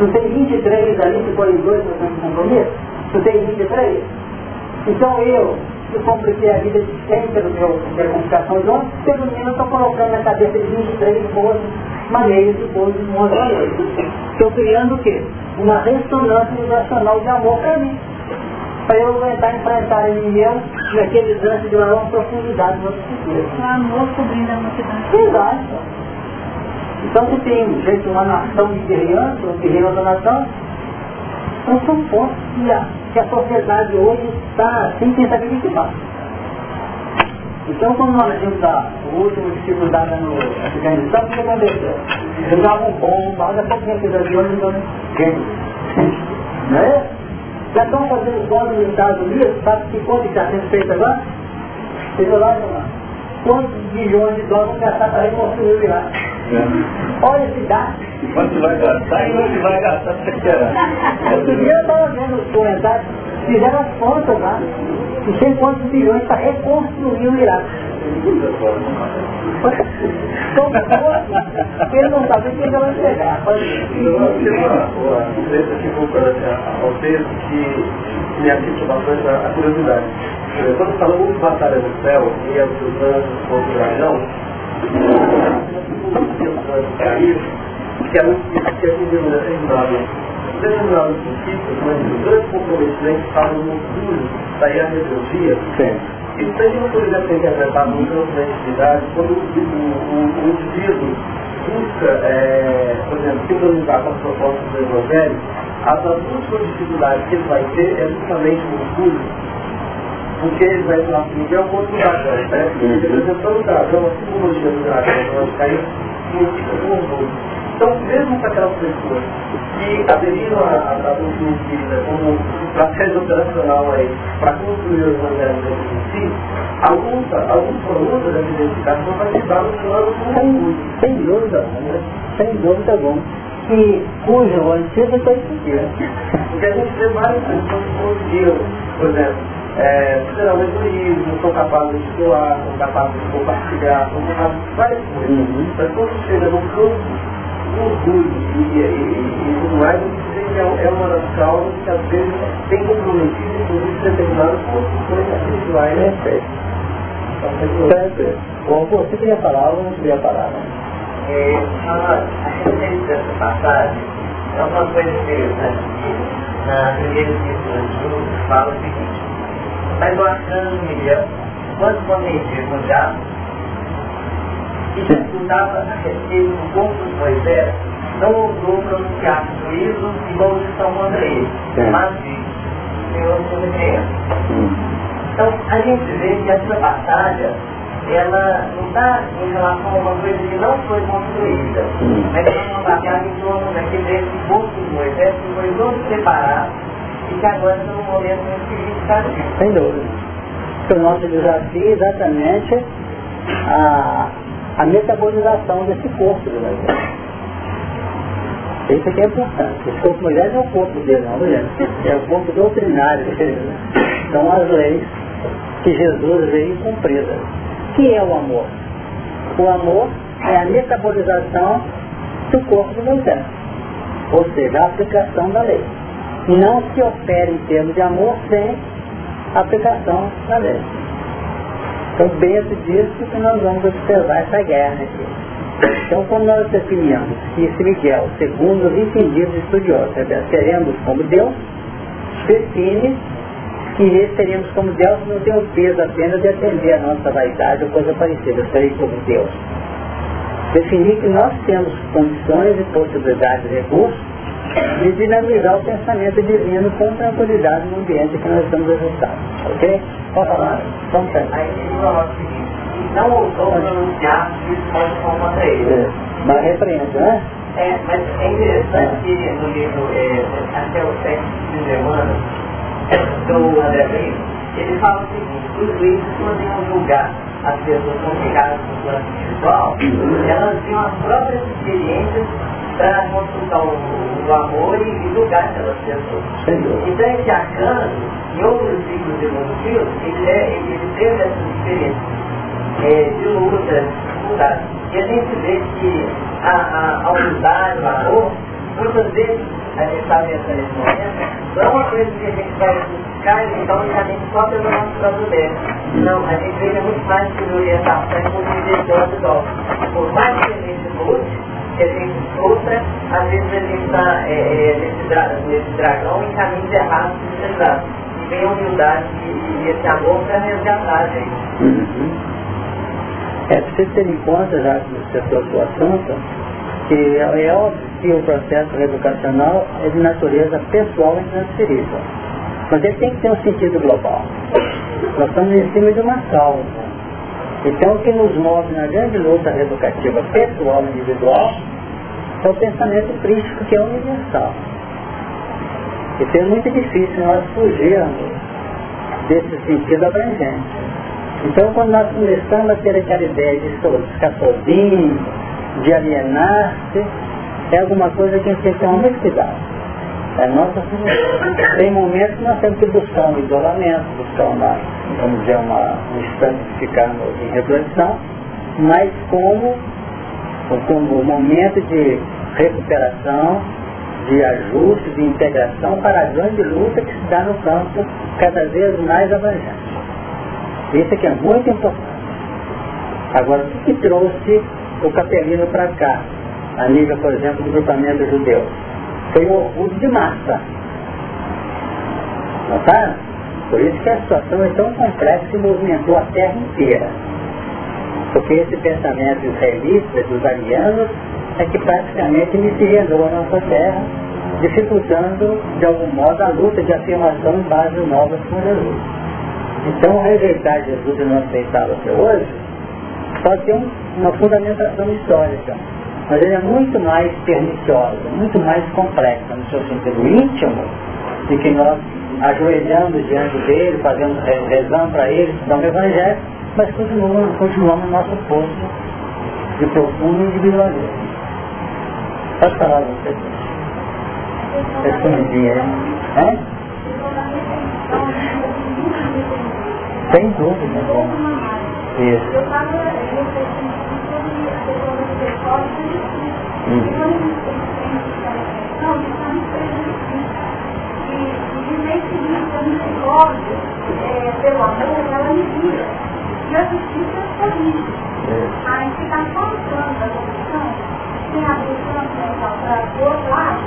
Não tem 23 ali, se forem dois, não tem compromisso? Não tem 23? Então eu, que compliquei a vida de 100 pelo meu, pela complicação de ontem, pelo menos estou colocando na cabeça de 23 boas maneiras de pôr de um outro Estou criando o quê? Uma ressonância vibracional de amor para mim. Para eu aguentar enfrentar em mim mesmo naqueles lances de maior profundidade do outro futuro. O amor cobrindo a multidão. Exato. Então se tem gente, uma nação de guerreiros, ou guerreiro outra nação, então são pontos que a, que a sociedade hoje está assim sem saber o que faz. Então quando nós vimos a última dificuldade no Afeganistão, o que aconteceu? Jogavam bomba, olha a pouquinho que de hoje então gente. Não é? Já estão fazendo bomba nos Estados Unidos, sabe que quanto está sendo feito agora? Olharam lá? Quantos bilhões de dólares gastar para reconstruir Iraque? É. Olha a cidade. Quanto vai gastar e quanto vai gastar para esperar? Outro dia eu estava vendo os comentários, fizeram as contas lá, de sei quantos bilhões para reconstruir o Iraque. ele não sabe quem vai entregar. Uma diferença que voltando ao texto que me ativa bastante a curiosidade. Quando falamos de batalha no céu, e é os anjos contra o dragão, que é que é um determinado determinados princípios, mas o grande comprometimento estava no orgulho da rebeldia. E se a gente poderia ser interpretado no campo da identidade, quando o, o, o indivíduo busca, é, por exemplo, sincronizar com as propostas do Evangelho, as últimas dificuldades que ele vai ter é justamente o orgulho porque ele vai falar assim, é o corpo do dragão, né? Representando o dragão, a simbologia do dragão, nós caímos no orgulho. Então, mesmo para aquelas pessoas que aderiram à doutrina espírita como estratégia operacional aí para construir o evangelho em si, a luta, a luta, luta da identificação vai se dar no plano do orgulho. Sem dúvida, né? sem dúvida bom. E cujo antigo foi isso Porque a gente vê várias pessoas que conseguiram, por exemplo, é, geralmente egoísmo, são capazes de doar, são capazes de compartilhar, são capazes de várias coisas. Uhum. Mas quando chega no campo orgulho e, e, e, tudo mais, é, é uma das causas que às vezes tem comprometido, inclusive, determinadas construções espirituais. Perfeito. Perfeito. Bom, você queria falar ou não queria falar? É, a respeito dessa passagem, é uma coisa interessante que na primeira epístola de Judas fala o seguinte, mas o arcanjo Miguel, quando convencido já, e disputava a respeito do corpo de Moisés, não ousou pronunciar juízo e maldição contra ele, mas disse, Senhor, se repreenda. Então, a gente vê que essa batalha, ela não está em relação a uma coisa que não foi construída, mas é uma batalha em torno daquele corpo de Moisés que foi todo preparado e que agora está no momento em que ele está vivo. Sem dúvida. O nosso desafio exatamente a, a metabolização desse corpo de mulher. Isso aqui é importante. Esse corpo mulher não é o corpo dele, não, mulher. É o corpo doutrinário. São as leis que Jesus veio cumprida. que é o amor? O amor é a metabolização do corpo de Moisés. Ou seja, a aplicação da lei não se opera em termos de amor sem aplicação da lei. Então, dentro disso que nós vamos observar essa guerra aqui. Então, quando nós definimos que esse Miguel, segundo os entendidos estudiosos, seremos como Deus, define que seremos como Deus não tem o peso apenas de atender a nossa vaidade ou coisa parecida, serei como Deus. Definir que nós temos condições e possibilidades e recursos de dinamizar o pensamento divino com tranquilidade no ambiente que nós estamos ajustados. Ok? Pode falar? Vamos ver. Aí ele fala o seguinte, não ousou pronunciar isso pode contra ele. É, mas repreende, né? É, mas é interessante que no livro é, Até o Sexo de Semana, do André Brito, ele fala o seguinte, os juízes poderiam julgar as pessoas complicadas no plano espiritual, elas tinham as próprias experiências para consultar o, o, amor e, e julgar aquelas pessoas. Então esse arcano, em outros ciclos evolutivos, ele, é, ele, ele teve essas experiências é, de luta, dificuldade. E a gente vê que a, a, a humildade, o amor, muitas vezes a gente está vendo nesse momento, não é uma coisa que a gente vai buscar e então a gente só pelo nosso próprio bem. Não, a gente veja muito mais que orientação como diretor do dó. Por mais que a gente lute, que a gente sofra, às vezes a gente está é, é, nesse, dra nesse dragão em caminhos errados de ser E vem a humildade e, e esse amor para resgatar a gente. Uhum. É preciso ter em conta, já que você tocou o assunto, que é óbvio que o processo educacional é de natureza pessoal e transferível. Mas ele tem que ter um sentido global. Nós estamos em cima de uma causa. Então o que nos move na grande luta educativa pessoal e individual é o pensamento crítico que é universal. E é muito difícil nós fugirmos desse sentido abrangente. Então quando nós começamos a ter aquela ideia de ficar de alienar-se, é alguma coisa que a gente tem que tomar muito cuidado. É nossa Tem momentos que nós temos que buscar um isolamento, buscar uma, vamos dizer, uma, um instante de ficar em reflexão, mas como, como um momento de recuperação, de ajuste, de integração para a grande luta que se dá no campo cada vez mais abrangente. Isso aqui é muito importante. Agora, o que trouxe o capelino para cá? a nível, por exemplo, do grupamento judeu. Foi um orgulho de massa. Notaram? Por isso que a situação é tão complexa que movimentou a terra inteira. Porque esse pensamento israelita, dos arianos, é que praticamente miscigenou a nossa terra, dificultando, de algum modo, a luta de afirmação em bases novas com Jesus. Então, rejeitar Jesus e não aceitá-lo até hoje, pode ter uma fundamentação histórica mas ele é muito mais perniciosa, muito mais complexa no seu sentido íntimo, de que nós ajoelhando diante dele, fazendo, rezando para ele, estudando o Evangelho, mas continuamos, continuamos no nosso posto de profundo individualismo. Pode falar você? Respondidinha aí. É? Sem dúvida, bom. Isso. Pelo amor, ela me vira. E a justiça corrige. A gente está faltando a corrupção, tem a questão para o outro lado,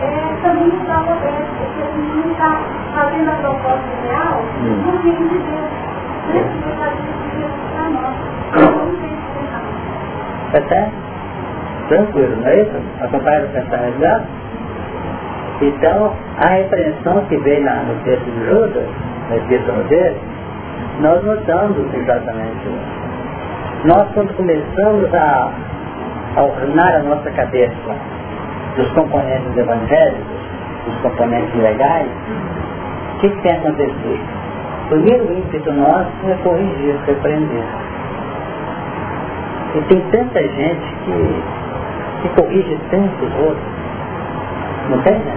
é, também está obedece, porque a gente não está fazendo a proposta real no reino de Deus. Precisa fazer isso para nós. Não tem que Está certo? Tranquilo, não é isso? Acompanha o pensamento dela? Então, a repreensão que veio na, no texto de Judas, na epístola dele, nós notamos exatamente isso. Nós, quando começamos a, a ornar a nossa cabeça dos componentes evangélicos, dos componentes legais, o que, que tem acontecido? O primeiro ímpeto nosso é corrigir, repreender. E tem tanta gente que, que corrige tantos outros. Não tem, né?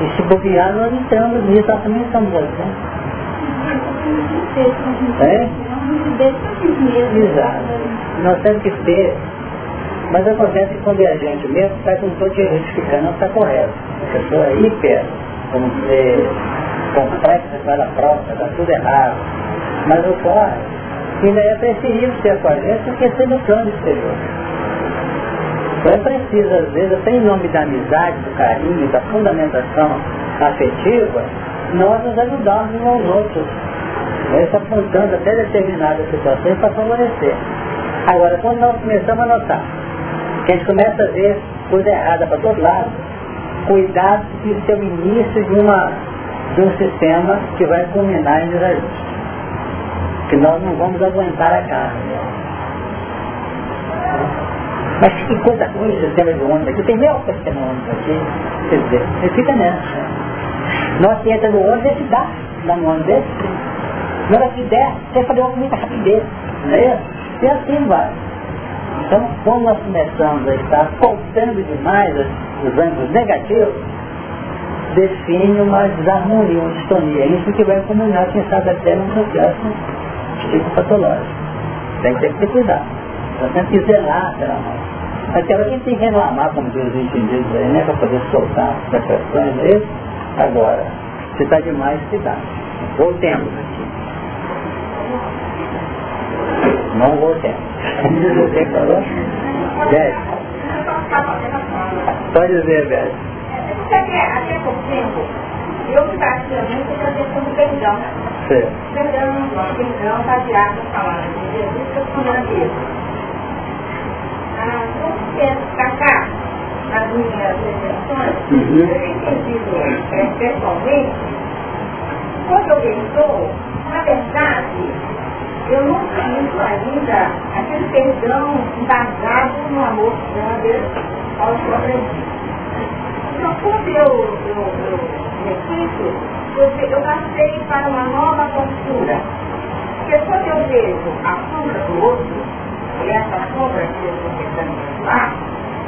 E se bobear, nós entramos nisso, nós também estamos assim. É? Exato. Nós temos que ter. Mas acontece que quando é a gente mesmo, faz um pouco de retificando, não está correto. A pessoa é hiper, como ser complexa para a própria, está tudo errado. Mas ocorre que ainda é preciso ser com a gente porque ser no plano exterior. Então é preciso, às vezes, até em nome da amizade, do carinho, da fundamentação afetiva, nós nos ajudamos uns aos outros. Está apontando até determinadas situações para favorecer. Agora, quando nós começamos a notar que a gente começa a ver coisa errada para todos lados, cuidado que isso é o início de, uma, de um sistema que vai culminar em desajuste. Que nós não vamos aguentar a carne. Mas que coisa ruim esse sistema de ônibus aqui. Tem meio sistema de ônibus aqui. Quer dizer, ele fica nessa. Nós que entra no ônibus, ele dá, dá no ônibus desse. Na hora que der, você fazer com muita rapidez. Não é isso? E assim vai. Então, quando nós começamos a estar faltando demais os ângulos negativos, define uma desarmonia, uma distonia. Isso que vai combinar, quem sabe, até num processo psicopatológico. Tem que que ter cuidado. Nós temos que zelar pela mão. Aquela que tem que reclamar, como diz os entendidos aí, né? Para poder soltar as depressões, é isso? Agora, se está demais, cuidado. Voltemos aqui. Não voltemos. Você falou? Dez. Pode dizer, Beth. Até pouco tempo, eu praticamente a questão do perdão. Perdão, perdão, baseado na palavra de Jesus, que eu sou grandeza. Ah, cá, nas minhas eu é, pessoalmente, quando eu na verdade, eu não sinto ainda aquele perdão embasado no amor verdadeiro ao progredir. Então, quando eu, eu, eu repito, eu, eu passei para uma nova postura. Porque quando eu vejo a sombra do outro, e essa sombra que eu estou tentando falar,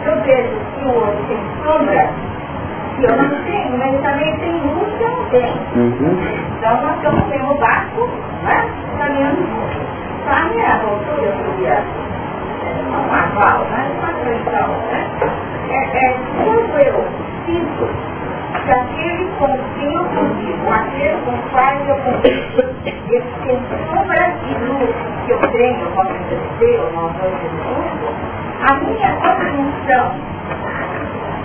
eu vejo que o outro tem sombra que eu não tenho, mas ele também tem luz que eu não tenho. Uhum. Então nós estamos tendo o barco, né? Caminhando juntos. Então a minha postura, eu um questão, né? É, é eu sinto que aquele com quem aquele com qual eu convivo, esse sombra de luz que eu tenho, eu posso exercer ou não vou a minha compreensão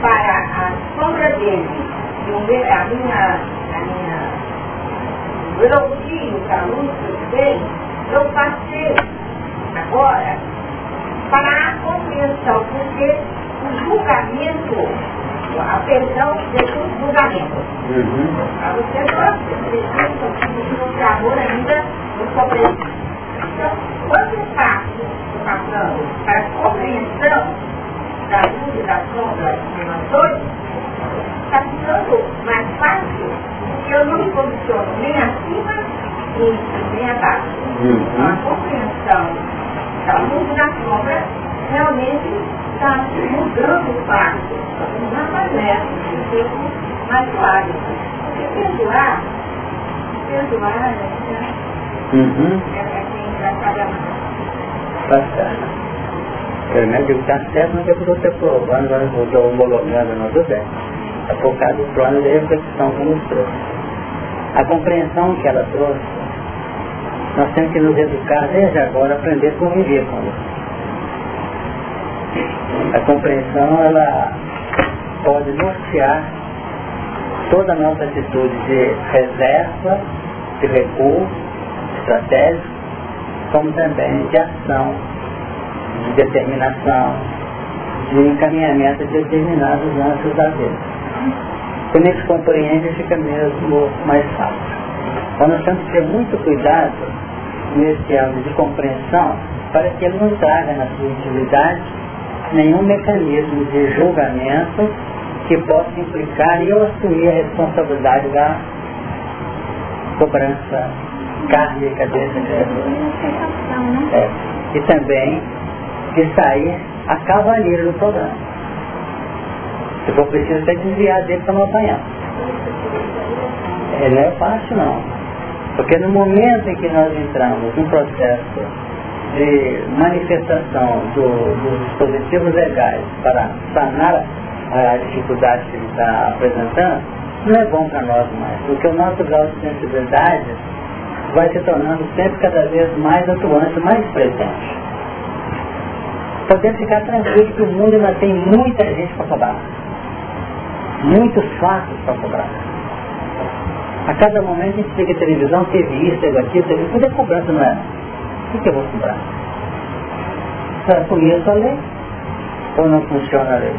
para a sombra dele e o a minha, minha elogio que a luz que eu eu passei agora para a compreensão, porque o julgamento, a perdão Jesus julgamento. Uhum. Para você Jesus de amor ainda no compreensão. Então, quando eu passo, passando para a compreensão da luz e da sombra de dois, está ficando mais fácil, porque eu não me posiciono nem acima nem, nem abaixo. Então, a Uhum. compreensão da luz e da sombra realmente está mudando o passo, não mais leve, um tempo mais suave. Porque perdoar, perdoar né, Uhum. é, é quem vai pagar mais. Tá certo. Pelo menos digo, tá certo, mas eu estou provando, agora eu estou homologando, não tudo bem. É por causa do plano de reflexão que nos trouxe. A compreensão que ela trouxe, nós temos que nos educar desde agora, aprender a conviver com isso. A compreensão, ela pode nortear toda a nossa atitude de reserva, de recuo, estratégico, como também de ação, de determinação, de encaminhamento de determinados lances da vida. Quando se compreende, fica mesmo mais fácil. Então nós temos que ter muito cuidado nesse âmbito de compreensão para que ele não traga na sua intimidade nenhum mecanismo de julgamento que possa implicar eu assumir a responsabilidade da cobrança kármica desse Jesus. É. E também de sair a cavaleiro do programa. Se for preciso até desviar dele para não apanhar. É, não é fácil não. Porque no momento em que nós entramos num processo de manifestação do- dos dispositivos legais para sanar a dificuldade que ele está apresentando, não é bom para nós mais, porque o nosso grau de sensibilidade vai se tornando sempre cada vez mais atuante, mais presente. Podemos ficar tranquilos que o mundo ainda tem muita gente para cobrar. Muitos fatos para cobrar. A cada momento a gente liga a televisão, teve isso, teve aquilo, teve tudo é cobrança, não é? O que eu vou cobrar? Será que conheço a lei? Ou não funciona a lei?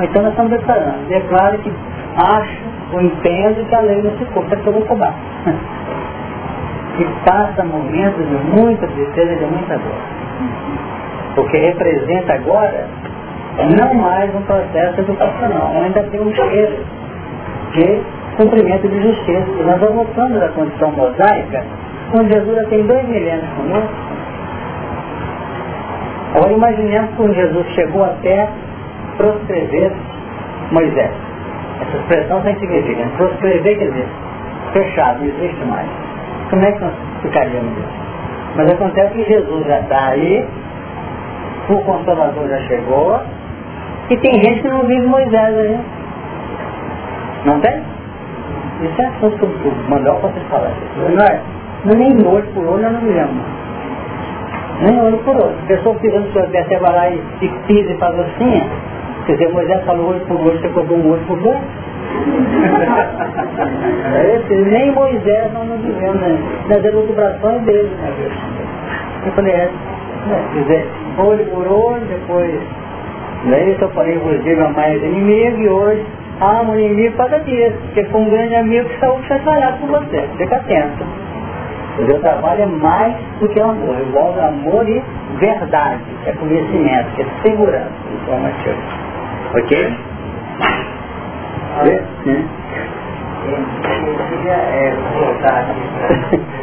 Então nós estamos declarando. Declaro que acho ou entendo que a lei não se cumpre, é que eu vou cobrar. e passa momentos de muita tristeza e de muita dor. Porque representa agora não mais um processo educacional, ainda tem um cheiro de cumprimento de justiça. E nós voltando da condição mosaica, quando Jesus tem dois milênios conosco. Agora imaginemos quando Jesus chegou até proscrever Moisés. Essa expressão tem significado. Proscrever quer dizer fechado, não existe mais. Como é que nós ficaríamos isso? Mas acontece que Jesus já está aí, o Consolador já chegou, e tem gente que não vive Moisés aí. Não tem? Isso é assunto que o Manuel pode falar. Não é? Não é nem olho por olho, eu não me lembro. Nem olho por olho. A pessoa seu pé, você vai lá e, e pisa e faz assim, quer dizer, Moisés falou olho por olho, você cobrou um olho por dois. é esse, nem Moisés não nos viveu né? nas elucubrações dele. Né? Eu falei, é, né? quer dizer, olho por olho, depois, daí eu falei, vos digo a mais inimigo e hoje ah, um inimigo cada dia, porque foi um grande amigo que saiu trabalhar com você. Fica atento. O meu trabalho é mais do que amor, envolve amor e verdade, é conhecimento, é segurança informativa. Ok? Aqui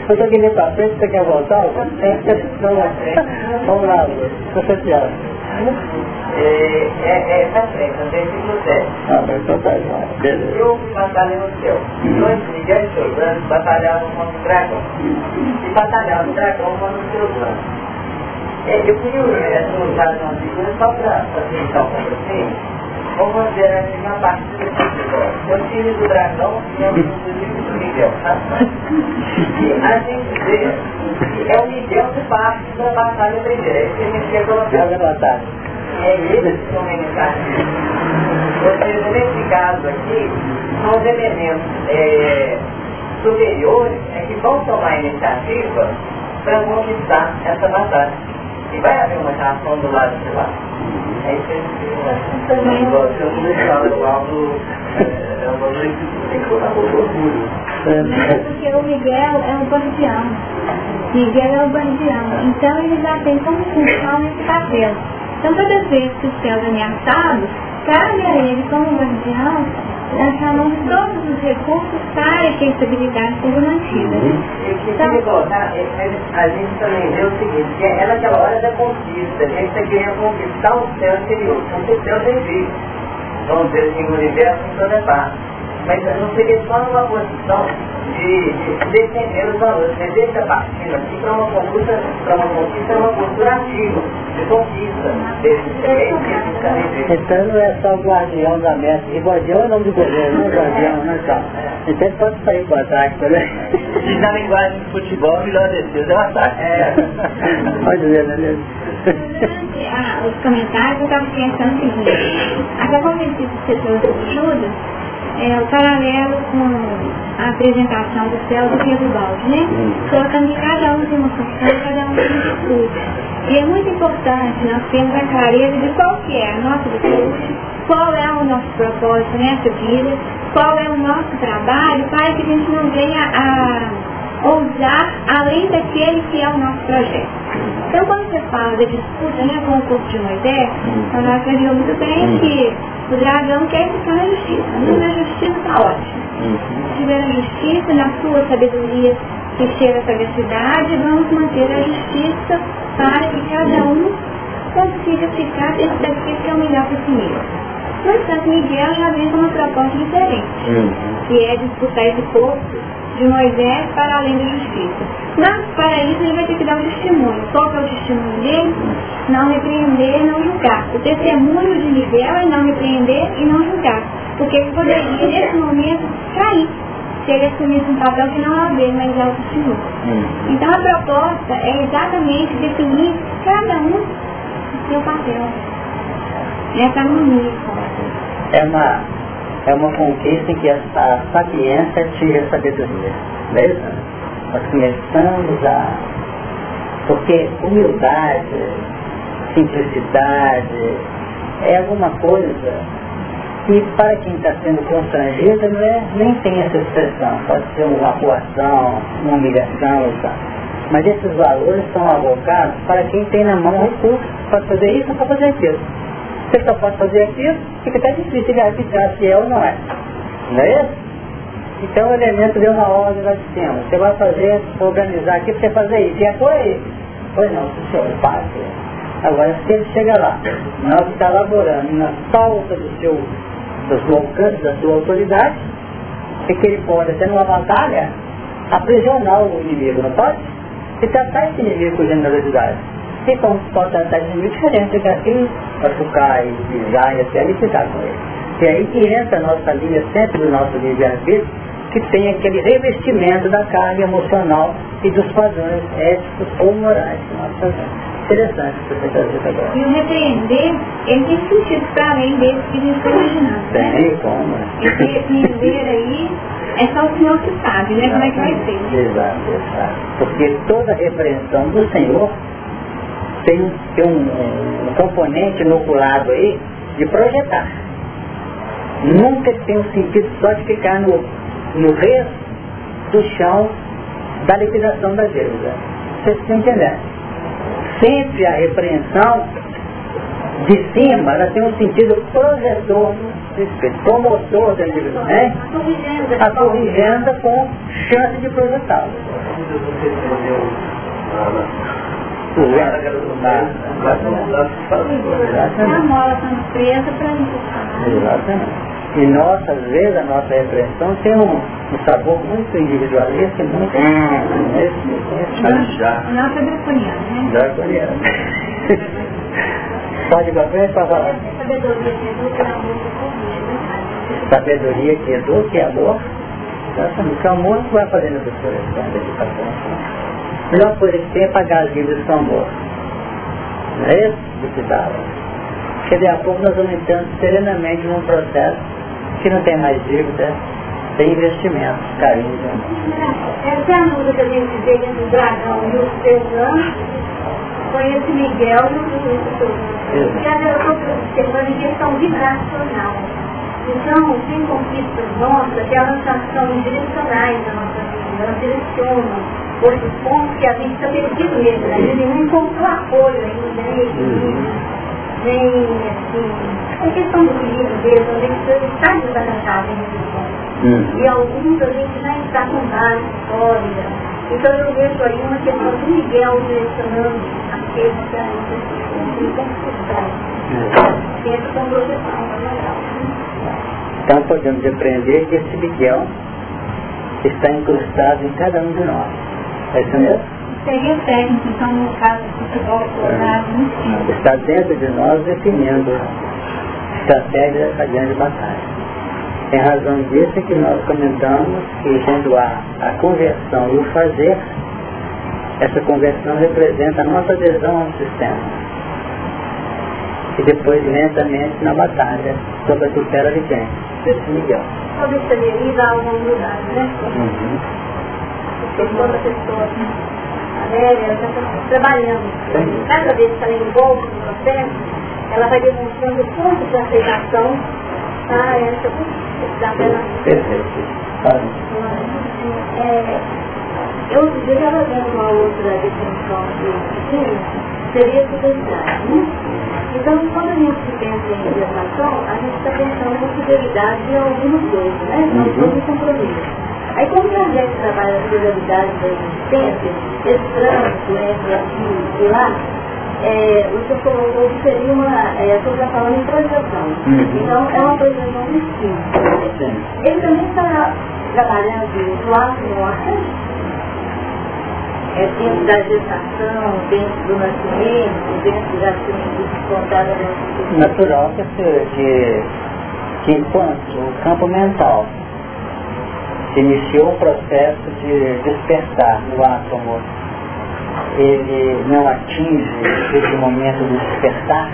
Eu estou querendo para frente, você quer voltar? Vamos lá, estou chateado. É, é, é pra frente, não tem que ser. Ah, mas então tá Beleza. Eu batalhei no céu. Dois Miguel e Silvano batalhavam contra o dragão. E batalhavam o dragão contra o Silvano. É, eu queria usar uma figura só para facilitar um pouco assim. Vamos fazer aqui uma partida de futebol. Eu time do dragão e eu time do Miguel, tá? E a gente vê que é o Miguel que parte da batalha primeiro. É isso que a gente quer colocar. É eles que são iniciativos. Ou seja, nesse caso aqui, são os elementos é, superiores é que vão tomar a iniciativa para conquistar essa batalha. E vai haver uma reação do lado de lá. É isso que Eu deixar o lado, é uma lei que tem que colocar com orgulho. É porque o Miguel é um guardião. Miguel é o guardião. Então ele já tem como função esse papel. Então, todas as vezes que os céus ameaçados, cabe a ele, como guardião, lançar mão de todos os recursos para que a estabilidade seja mantida. Uhum. Então, voltar, a gente também vê o seguinte, que é naquela hora da conquista, a gente está querendo conquistar o céu anterior, porque o céu tem visto. Vamos dizer assim, o universo em toda parte mas não seria só numa posição de, de defender os valores, mas ele está partindo aqui para uma conquista, para uma conquista, uma postura ativa, de conquista desse Então não é só o guardião da meta, e guardião é nome de governo, não é guardião, não é só. Então ele pode sair com ataque também. E na linguagem de futebol, melhor defesa é o ataque. É. Pode ver, né? Ah, os comentários eu estava pensando o seguinte, a convencido de pessoas de Judas, é, o paralelo com a apresentação do céu do Rebubaldi, né? Hum. Colocando que cada um tem uma função, cada um tem uma virtude. E é muito importante nós termos a clareza de qual que é a nossa virtude, qual é o nosso propósito nessa vida, qual é o nosso trabalho, para que a gente não venha a ousar além daquele que é o nosso projeto. Então, quando você fala da disputa né, com o corpo de Moisés, então nós aprendemos muito bem hum. que o dragão quer ficar na justiça. Não na justiça está ótimo. Se tiver a justiça, na sua sabedoria que chega a sagacidade, vamos manter a justiça para que cada um consiga ficar dentro daquilo que é o melhor para si mesmo. No entanto, Miguel já vem com uma proposta diferente, que é disputar esse corpo de Moisés para além da justiça. Mas para isso ele vai ter que dar um testemunho. Qual é o testemunho dele? Não repreender, não julgar. O testemunho de Miguel é não repreender e não julgar. Porque ele poderia, nesse momento, cair se ele assumisse um papel que não é o dele, mas é o testemunho. Hum. Então a proposta é exatamente definir cada um o seu papel. Nessa harmonia. É uma é uma conquista em que a, a sapiência tira a sabedoria. Veja, nós começamos a. Porque humildade, simplicidade, é alguma coisa que para quem está sendo constrangido não é, nem tem essa expressão. Pode ser uma coação, uma humilhação tal. Mas esses valores são avocados para quem tem na mão recursos para fazer isso ou para fazer aquilo. Você só pode fazer aquilo, fica até difícil de arbitrar se é ou não é. Não é isso? Então o elemento deu uma ordem lá de cima. Você vai fazer, organizar aqui para você fazer isso. E é foi isso. Foi não, senhor, fácil. Agora se ele chega lá, na hora na falta do seu, do seu alcance, da sua autoridade, é que ele pode, até numa batalha, aprisionar o inimigo, não pode? E tratar esse inimigo com generosidade. E como pode tratar esse inimigo diferente, que machucar e pisar e até liquidar com ele. E aí que entra a nossa linha sempre do nosso livre-arbítrio, que tem aquele revestimento da carga emocional e dos padrões éticos ou morais que nós fazemos. Interessante você trazer agora. E o repreender, ele tem sentido para além desse que a gente está imaginando. Tem, como? Esse repreender aí é só o Senhor que sabe, né? Como é que vai ser. Exato, exato. Porque toda repreensão do Senhor tem, tem um, um, componente inoculado aí de projetar. Nunca tem o um sentido só de ficar no, no resto do chão da liquidação da dívida. Vocês estão entendendo? Sempre a repreensão de cima, ela tem um sentido projetor do espírito, promotor da indivíduo, né? A corrigenda com chance de projetá-lo. Exatamente. E nossa, às vezes, a nossa repressão tem um, um sabor muito individualista, muito... Hum, já. Nossa draconiana, né? Draconiana. Pode ir para frente para falar. Sabedoria que educa e amor. Exatamente. O amor que vai fazendo a pessoa daqui para frente. A melhor coisa que tem é pagar as dívidas com amor. Não é isso? Do que dá. Porque daqui a pouco nós vamos entrando serenamente num processo que não tem mais dívida, tem investimento, carinho. Essa é a música que a gente vê entre o dragão e o foi esse Miguel e o professor. E a em questão vibracional. Então, tem conquistas nossas que elas são direcionais da nossa vida, elas direcionam outros pontos que a gente está perdido mesmo, né? a gente não encontrou apoio ainda, nem equilíbrio, nem assim, a questão do equilíbrio mesmo, a gente está desadaptado nesses pontos. Uhum. E alguns a gente já está com base sólida. Então eu vejo aí uma questão do Miguel direcionando aqueles que a gente tem construção. Sempre com projeção, legal. Então podemos aprender que esse Miguel está incrustado em cada um de nós. É isso mesmo? Seria técnico, então, no caso do futebol é. Está dentro de nós definindo estratégias da grande batalha. Em razão disso é que nós comentamos que tendo a, a conversão e o fazer, essa conversão representa a nossa adesão ao sistema. E depois lentamente na batalha, sob a tutela de quem? Miguel. Sob esse ali há alguma unidade, né? Uhum. Porque toda pessoa alegre, ela está trabalhando. Cada vez que ela envolve no processo, ela vai demonstrando pontos de aceitação a essa daquela. Perfeito. É, eu estava vendo uma outra definição de seria fidelidade, né? Então, quando a gente pensa em relação, a gente está pensando na fidelidade de alguns dois, né? Nós somos um compromisso. Aí como que a gente trabalha a fidelidade da existência, esse trânsito entre aqui e lá, é, o senhor colocou que seria uma, é, o está falando em projeção. Uhum. Então é uma projeção distinta. Ele também está trabalhando no ato morte, é, dentro da gestação, dentro do nascimento, dentro da descontada da Natural que, que, que enquanto o campo mental. Iniciou o processo de despertar no átomo. Ele não atinge esse momento de despertar,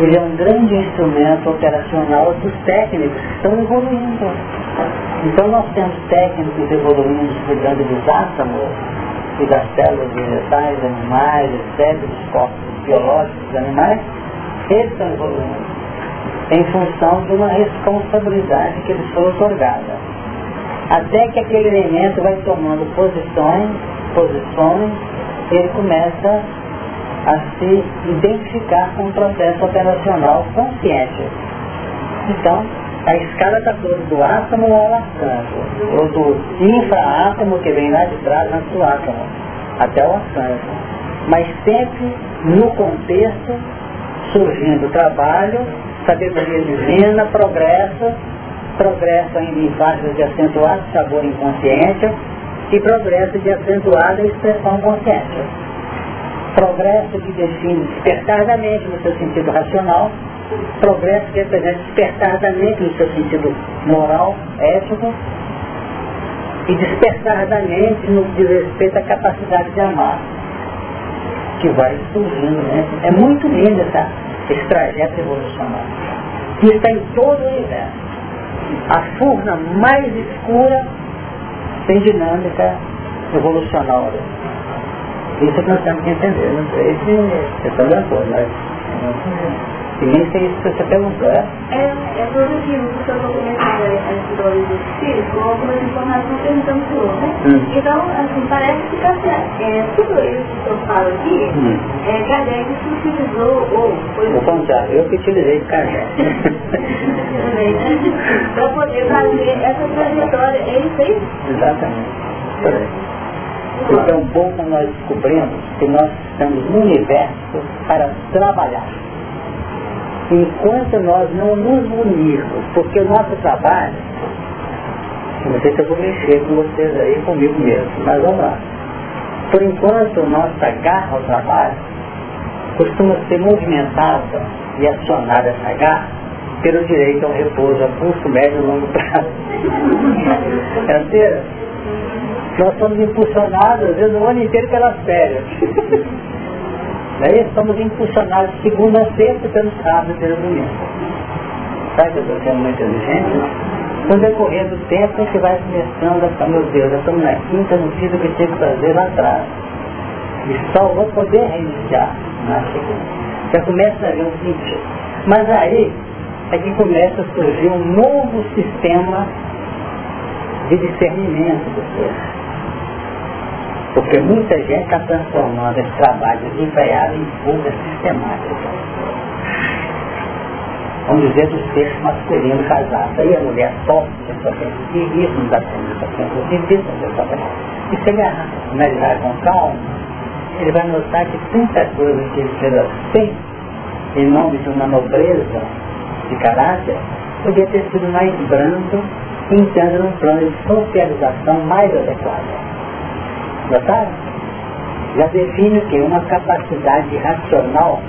ele é um grande instrumento operacional dos técnicos que estão evoluindo. Então nós temos técnicos evoluindo cuidando dos átomos e das células vegetais, animais, etc., dos corpos biológicos dos animais, eles estão evoluindo em função de uma responsabilidade que eles foram otorgada. Até que aquele elemento vai tomando posições, posições ele começa a se identificar com o processo operacional consciente. Então, a escala está toda do átomo ao arcanjo, ou do infraátomo que vem lá de trás antes do átomo, até o arcanjo. Mas sempre no contexto, surgindo trabalho, sabedoria divina, progresso, progresso ainda em faixas de acentuado sabor inconsciente e progresso de acentuada expressão consciente. Progresso que define despertar da mente no seu sentido racional, progresso que representa despertar da mente no seu sentido moral, ético, e despertar da mente no que diz respeito à capacidade de amar, que vai surgindo. Né? É muito lindo essa, esse trajeto evolucional, que está em todo o universo. A furna mais escura tem dinâmica evolucional. Isso que nós temos que entender. Não sei se acordo, mas e nem sei isso que você perguntou, é? É, é produtivo, porque eu estou começando a estudar o espírito com algumas informações perguntando para o né? Hum. Então, assim, parece que certo. É, tudo isso que eu falo aqui, hum. é, Kardec se utilizou, ou foi... O contrário, eu que utilizei Kardec. para poder fazer essa trajetória, é isso aí? Exatamente. Então, pouco nós descobrimos que nós estamos no universo para trabalhar enquanto nós não nos unirmos, porque o nosso trabalho, não sei se eu vou mexer com vocês aí, comigo mesmo, mas vamos lá. Por enquanto, nossa garra ao trabalho costuma ser movimentada e acionada essa garra pelo direito ao repouso a curto, médio e longo prazo. É Nós somos impulsionados, às vezes, o ano inteiro pelas férias. Daí somos impulsionados segunda a sexta pelo sábado e pelo domingo. Sabe que eu estou sendo muito inteligente? No decorrer do tempo a gente vai começando a falar, meu Deus, já estamos na quinta, não fiz o que tinha que fazer lá atrás. E só vou poder reiniciar na segunda. Já começa a ver um sentido. Mas aí é que começa a surgir um novo sistema de discernimento do ser. Porque muita gente está transformando esse trabalho desempenhado em fuga sistemática. Vamos dizer do sexo masculino casado. Aí a mulher sofre, a pessoa tem isso, não dá tempo, a pessoa tem isso, a pessoa tem E se ele analisar com calma, ele vai notar que tanta coisa que ele fez assim, em nome de uma nobreza de caráter, podia ter sido mais brando, entrando num plano de socialização mais adequado. Notaram? Já define o que? Uma capacidade racional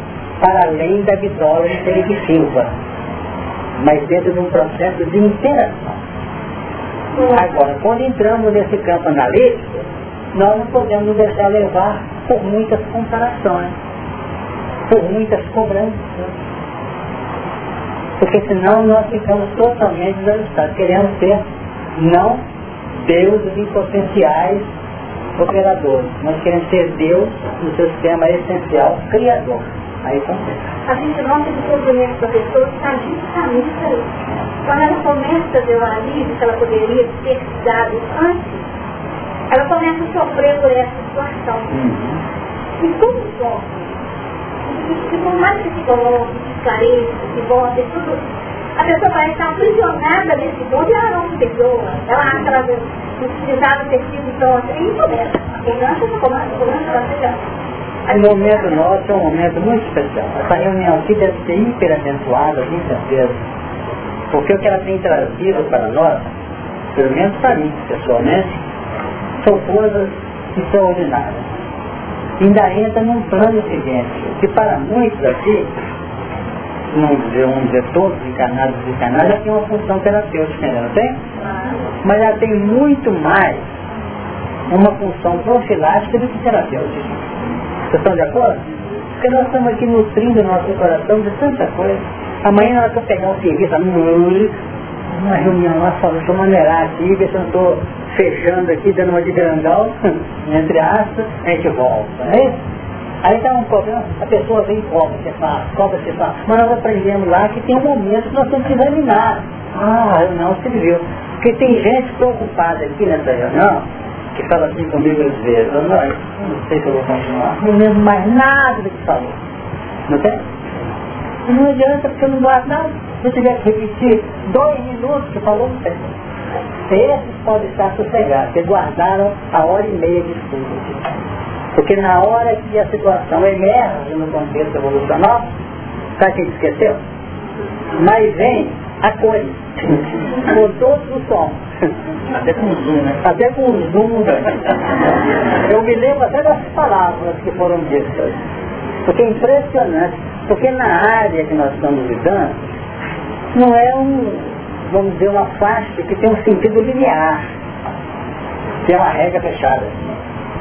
para além da vitória intelectiva, mas dentro de um processo de interação. Agora, quando entramos nesse campo analítico, nós não podemos deixar levar por muitas comparações, por muitas cobranças, porque senão nós ficamos totalmente desajustados. Queremos ser não deuses impotenciais operador. Nós queremos ser Deus no seu sistema essencial, criador. Aí acontece. A gente nota que o sofrimento da pessoa está justamente aí. Quando ela começa a ver o alívio que ela poderia ter dado antes, ela começa a sofrer por essa situação. Uhum. E como sofre? E por mais que se coloque, que esclareça, que volte, tudo, a pessoa vai estar aprisionada nesse mundo e ela não se perdoa. Ela acha que ela não precisava ter sido tão assim. E começa. A cobrança, a cobrança, a cobrança, ela seja... O momento nosso é um momento muito especial. Essa reunião aqui deve ser hiper abençoada, com certeza. Porque o que ela tem trazido para nós, pelo menos para mim, pessoalmente, são coisas extraordinárias. Ainda entra num plano seguinte, que para muitos aqui não dizer, vamos dizer, todos encarnados e desencarnados, ela tem uma função terapêutica, não tem? Mas ela tem muito mais uma função profilática do que terapêutica. Vocês estão de acordo? Porque nós estamos aqui nutrindo o nosso coração de tanta coisa. Amanhã nós vamos pegar um serviço, uma reunião lá, só vou maneirar aqui, ver se eu não estou fechando aqui, dando uma de grandal, entre aspas, a gente volta, não é isso? Aí dá um problema, a pessoa vem e cobra, você faz, cobra, você faz. Mas nós aprendemos lá que tem um momento que nós temos que examinar. Ah, a reunião se viu. Porque tem gente preocupada aqui nessa reunião que fala assim comigo às vezes, eu não, não sei se eu vou continuar, não lembro mais nada do que falou. Não tem? Não adianta porque eu não guardo nada. Se eu tiver que repetir dois minutos que falou, não tem. Esses podem estar sossegados, porque guardaram a hora e meia de estudo. Porque na hora que a situação emerge no contexto evolucional, sabe quem esqueceu? Mas vem a cores, com todos os sons. Até com zoom, né? Até com zoom. Eu me lembro até das palavras que foram ditas. Porque é impressionante. Porque na área que nós estamos lidando, não é um, vamos dizer, uma faixa que tem um sentido linear, é uma regra fechada.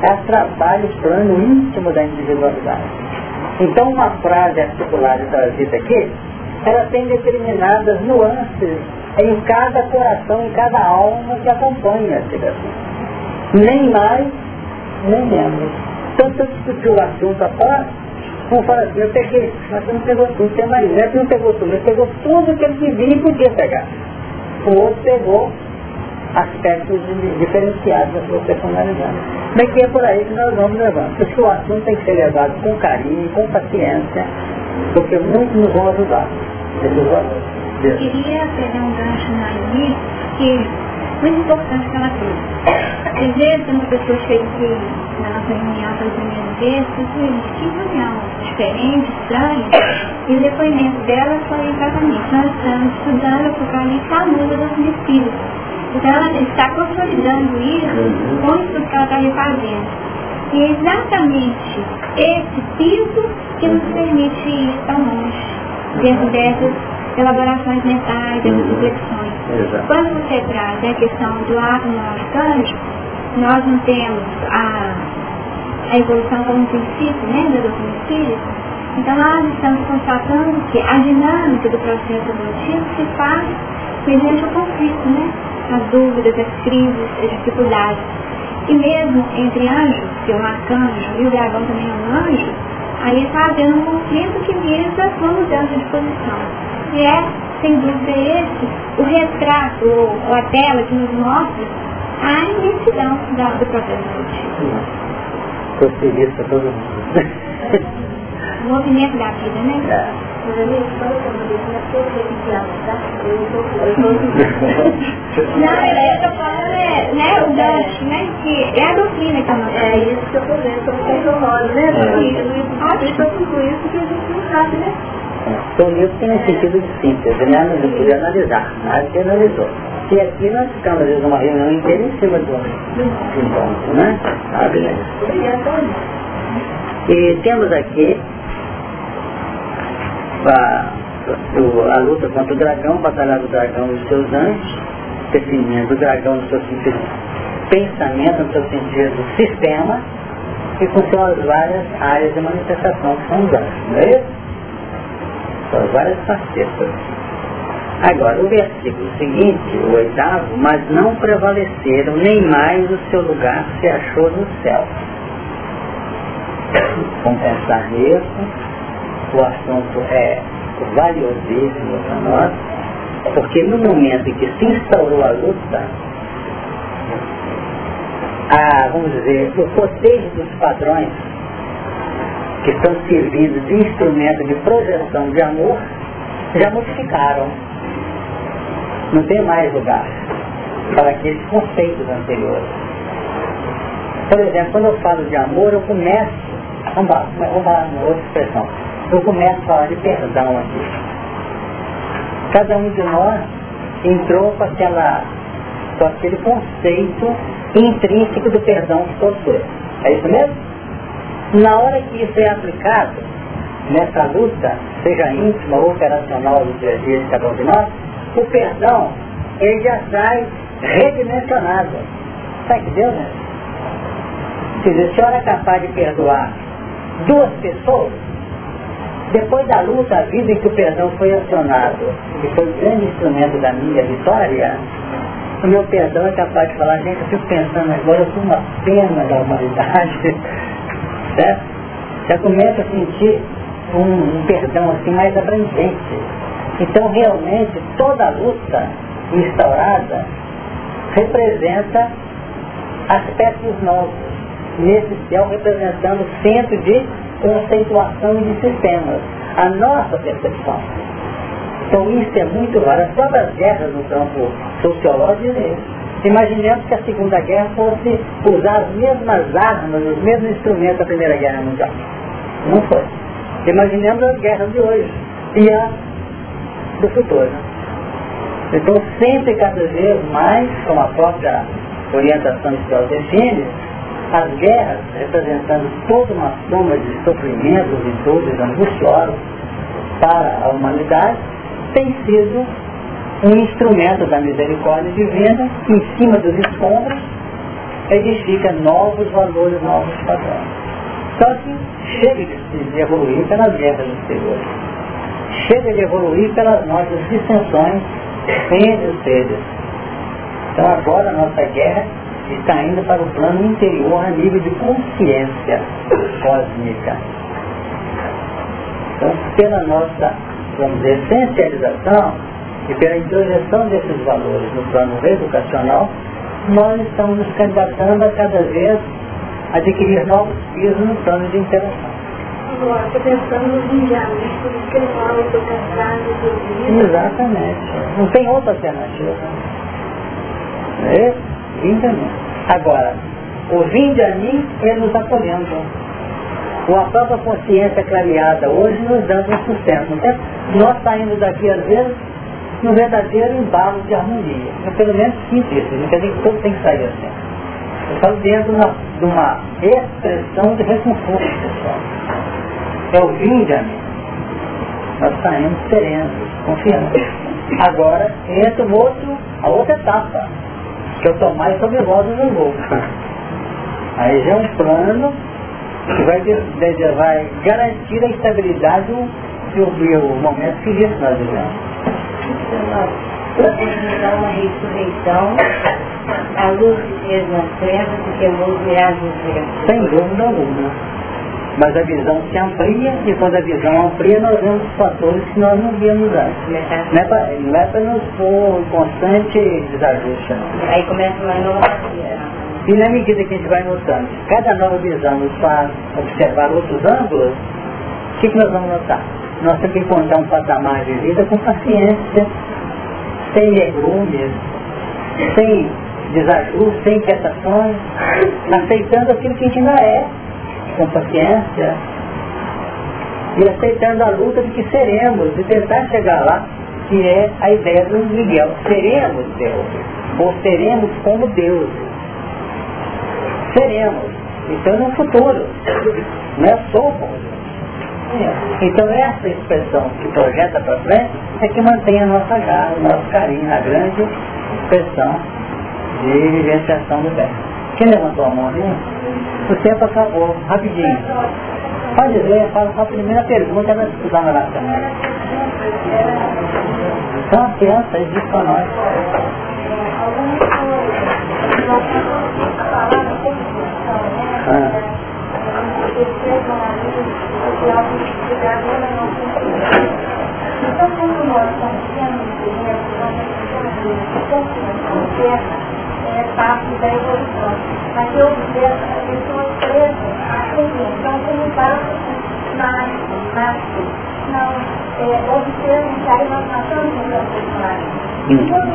É trabalho plano íntimo da individualidade. Então uma frase articulada trazida aqui, ela tem determinadas nuances em cada coração, em cada alma que acompanha a ligação. Nem mais, nem menos. Tanto eu discuti o assunto após, como fala assim, eu peguei, mas não pegou tudo, tem mais neto, não pegou tudo, ele pegou tudo que ele devia e podia pegar. O outro pegou aspectos diferenciados da sua personalidade. Mas que é por aí que nós vamos levando. Porque o assunto tem que ser levado com carinho, com paciência, porque muitos nos vão ajudar. Eu queria pegar um gancho na que muito importante que ela fez. Às vezes uma pessoa chega aqui na nossa reunião pela primeira vez, que reunião diferente, estranha, e o depoimento dela foi exatamente, nós estamos estudando Apocalipse à luz dos espíritos. Então ela está consolidando isso com o estudo que ela está refazendo. E é exatamente esse piso que nos permite ir tão longe dentro dessas elaborações mentais, dessas reflexões. Exato. Quando você traz a questão do átomo arcanjo, nós não temos a, a evolução como um princípio, né, doutrina espírita, então nós estamos constatando que a dinâmica do processo evolutivo se faz mediante o conflito, né? As dúvidas, as crises, as dificuldades. E mesmo entre anjos, que é um arcanjo e o dragão também é um anjo, aí está havendo um conflito que visa uma mudança de posição. E é, sem dúvida, esse o retrato ou a tela que nos mostra a imensidão da, do processo evolutivo. Estou feliz para todo mundo. O movimento da vida, né? É. Não, eu tô falando, é, né, o gancho, né, que é a doutrina que não É isso que eu tô vendo, eu tô horrorosa, né? Porque isso tudo isso que a gente não sabe, né? Isso tem um sentido de síntese, né? Vamos poder analisar, mas que analisou. E aqui nós ficamos, às vezes, uma reunião inteira em cima do ponto, né? Sabe, né? E temos aqui a, a luta contra o dragão, batalhar do dragão e os seus anjos, definindo o dragão no seu sentido pensamento, no seu sentido sistema, e com suas várias áreas de manifestação que são os anjos, não é isso? Suas várias facetas. Agora, o versículo seguinte, o oitavo, mas não prevaleceram, nem mais o seu lugar se achou no céu. Vamos pensar nisso. O assunto é valiosíssimo para nós, porque no momento em que se instaurou a luta, a, vamos dizer, o poder dos padrões que estão servindo de instrumento de projeção de amor, já modificaram. Não tem mais lugar para aqueles conceitos anteriores. Por exemplo, quando eu falo de amor, eu começo, vamos lá, vamos lá uma outra expressão, eu começo a falar de perdão aqui. Cada um de nós entrou com, aquela, com aquele conceito intrínseco do perdão que possui. É isso mesmo? Na hora que isso é aplicado, nessa luta, seja íntima ou operacional do dia a dia de cada um de nós, o perdão, ele já sai redimensionado. Está entendendo? Né? Quer dizer, se a senhora é capaz de perdoar duas pessoas, depois da luta, a vida em que o perdão foi acionado, que foi o grande instrumento da minha vitória, o meu perdão é capaz de falar, gente, eu fico pensando agora, eu sou uma pena da humanidade, certo? Já começa a sentir um, um perdão assim mais abrangente. Então realmente toda luta instaurada representa aspectos novos nesse céu representando o centro de conceituação de sistemas, a nossa percepção. Então isso é muito raro. As próprias guerras no campo sociológico é Imaginemos que a Segunda Guerra fosse usar as mesmas armas, os mesmos instrumentos da Primeira Guerra Mundial. Não foi. Imaginemos as guerras de hoje e a do futuro. Então sempre cada vez mais, como a própria orientação espiritual define, as guerras, representando toda uma soma de sofrimentos e dores angustiosos para a humanidade, tem sido um instrumento da misericórdia divina que, em cima dos escombros, edifica novos valores, novos padrões. Só que chega de evoluir pelas guerras exteriores. Chega de evoluir pelas nossas dissensões entre os seres. Então agora a nossa guerra está indo para o plano interior a nível de consciência cósmica. Então, pela nossa, vamos dizer, essencialização e pela introjeção desses valores no plano educacional, nós estamos nos candidatando a cada vez adquirir novos pisos no plano de interação. Agora, estou pensando nos indianos, por isso que ele fala que eu cansado Exatamente. Não tem outra alternativa. É? Vinde a mim. Agora, o vinde a mim é nos acolhendo. Com a própria consciência clareada hoje nos dando um sustento. Então, nós saindo daqui às vezes no verdadeiro embalo de harmonia. Eu pelo menos sinto isso, não quer dizer que todo tem que sair assim. Eu falo dentro de uma, de uma expressão de reconforto pessoal. É o vinde a mim. Nós saímos serenos, confiantes. Agora entra o outro, a outra etapa que eu tomar sobre vós no vou. Aí já é um plano que vai, vai garantir a estabilidade do, do, momento que nós vivemos. Então, uma ressurreição, a luz que fez nas trevas e queimou os meados dos Sem dúvida alguma. Mas a visão se amplia e quando a visão amplia nós vemos fatores que nós não víamos antes. Não é para, não é nos pôr em constante desajuste. Aí começa uma nova E na medida que a gente vai notando, cada nova visão nos faz observar outros ângulos, o que, que nós vamos notar? Nós temos que encontrar um patamar de vida com paciência, sem negrumes, sem desajustes, sem inquietações, aceitando aquilo que a gente ainda é, com paciência, e aceitando a luta de que seremos, de tentar chegar lá, que é a ideia do Miguel. Seremos Deus, ou seremos como Deus. Seremos. Então no futuro. Não é Deus. Então essa expressão que projeta para frente é que mantém a nossa garra, o nosso carinho, a grande expressão de vivenciação do bem. Quem levantou a mão ali? O tempo acabou, rapidinho. Pode ver, fala a primeira pergunta vai estudar na semana. Então a criança existe para nós. Ah. Então, quando nós estamos é parte da evolução. Mas eu observo as pessoas presas à compreensão como base mágico, mágico. Não, é, observam que aí nós matamos o nosso estamos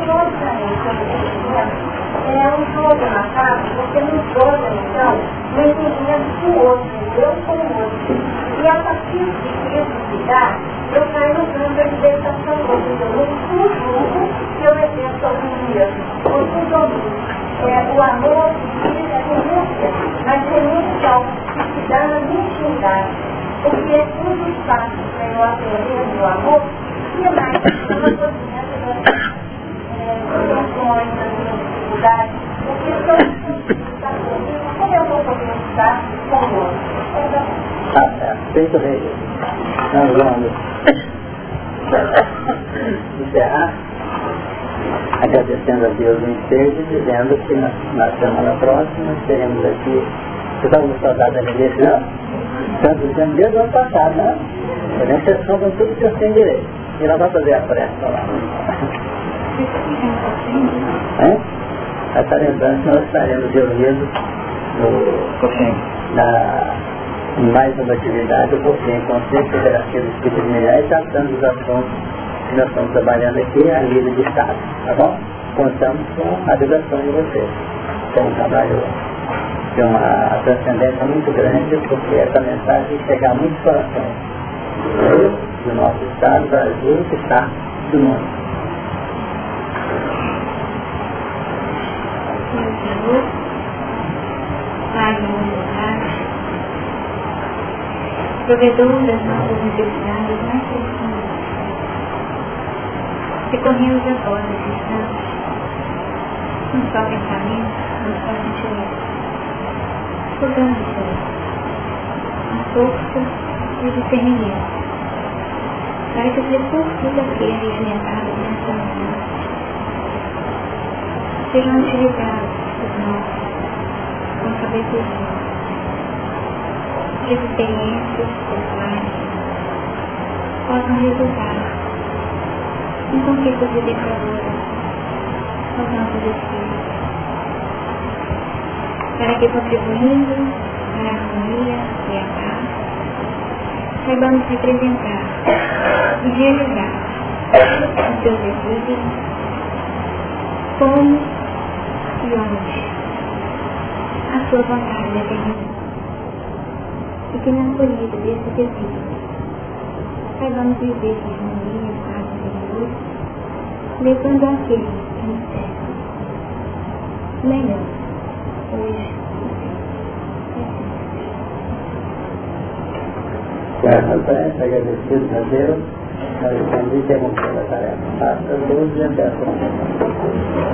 é um jogo na casa, porque nos joga, então, no entendimento outro, eu com o outro. E a partir de que eu caio no plano da libertação outro. Eu não subjugo que eu exerço sobre mim mesmo. O subdomínio. É, o amor diz a renúncia, mas renúncia ao que se dá na minha intimidade. Porque é tudo espaço para eu aprender o amor, e é mais, uma coisinha das emoções, das minhas dificuldades, porque se eu está comigo, como eu vou poder estar com o outro? Feito rei. Nós vamos encerrar agradecendo a Deus em seja, dizendo que na, na semana próxima teremos aqui, vocês estão com saudade da religião? Estamos dizendo desde o ano passado, né? A gente sessão com tudo que eu tenho direito. E nós vamos fazer a pressa lá. É? essa lembrança nós estaremos reunidos no, na mais uma atividade, eu vou ter Conselho Federativo do Espírito de Milhares, tratando dos assuntos que nós estamos trabalhando aqui, a nível de Estado, tá bom? Contamos com a ligação de vocês. Foi um trabalho de uma transcendência muito grande, porque essa mensagem chega a muitos corações do nosso Estado, do Brasil e está do mundo. Provedor das nossas necessidades mais profundas. Recorremos a vós nesse instante, não só pensamento, não só sentimento. Senhor, a força e o discernimento, para que os recursos aqui alimentados nesta manhã. Sejam utilizados por nós com sabedoria experiências pessoais possam resultar em conquistas libertadoras aos nossos espíritos, para que contribuindo para a harmonia e a paz, saibamos representar e realizar os seus desígnios como e onde a sua vontade determina e que na acolhida desse desejo saibamos viver em harmonia e paz interior, levando aqueles que nos servem melhor hoje Graças a Deus, agradecidos a estamos tarefa. Faça 12 até a próxima.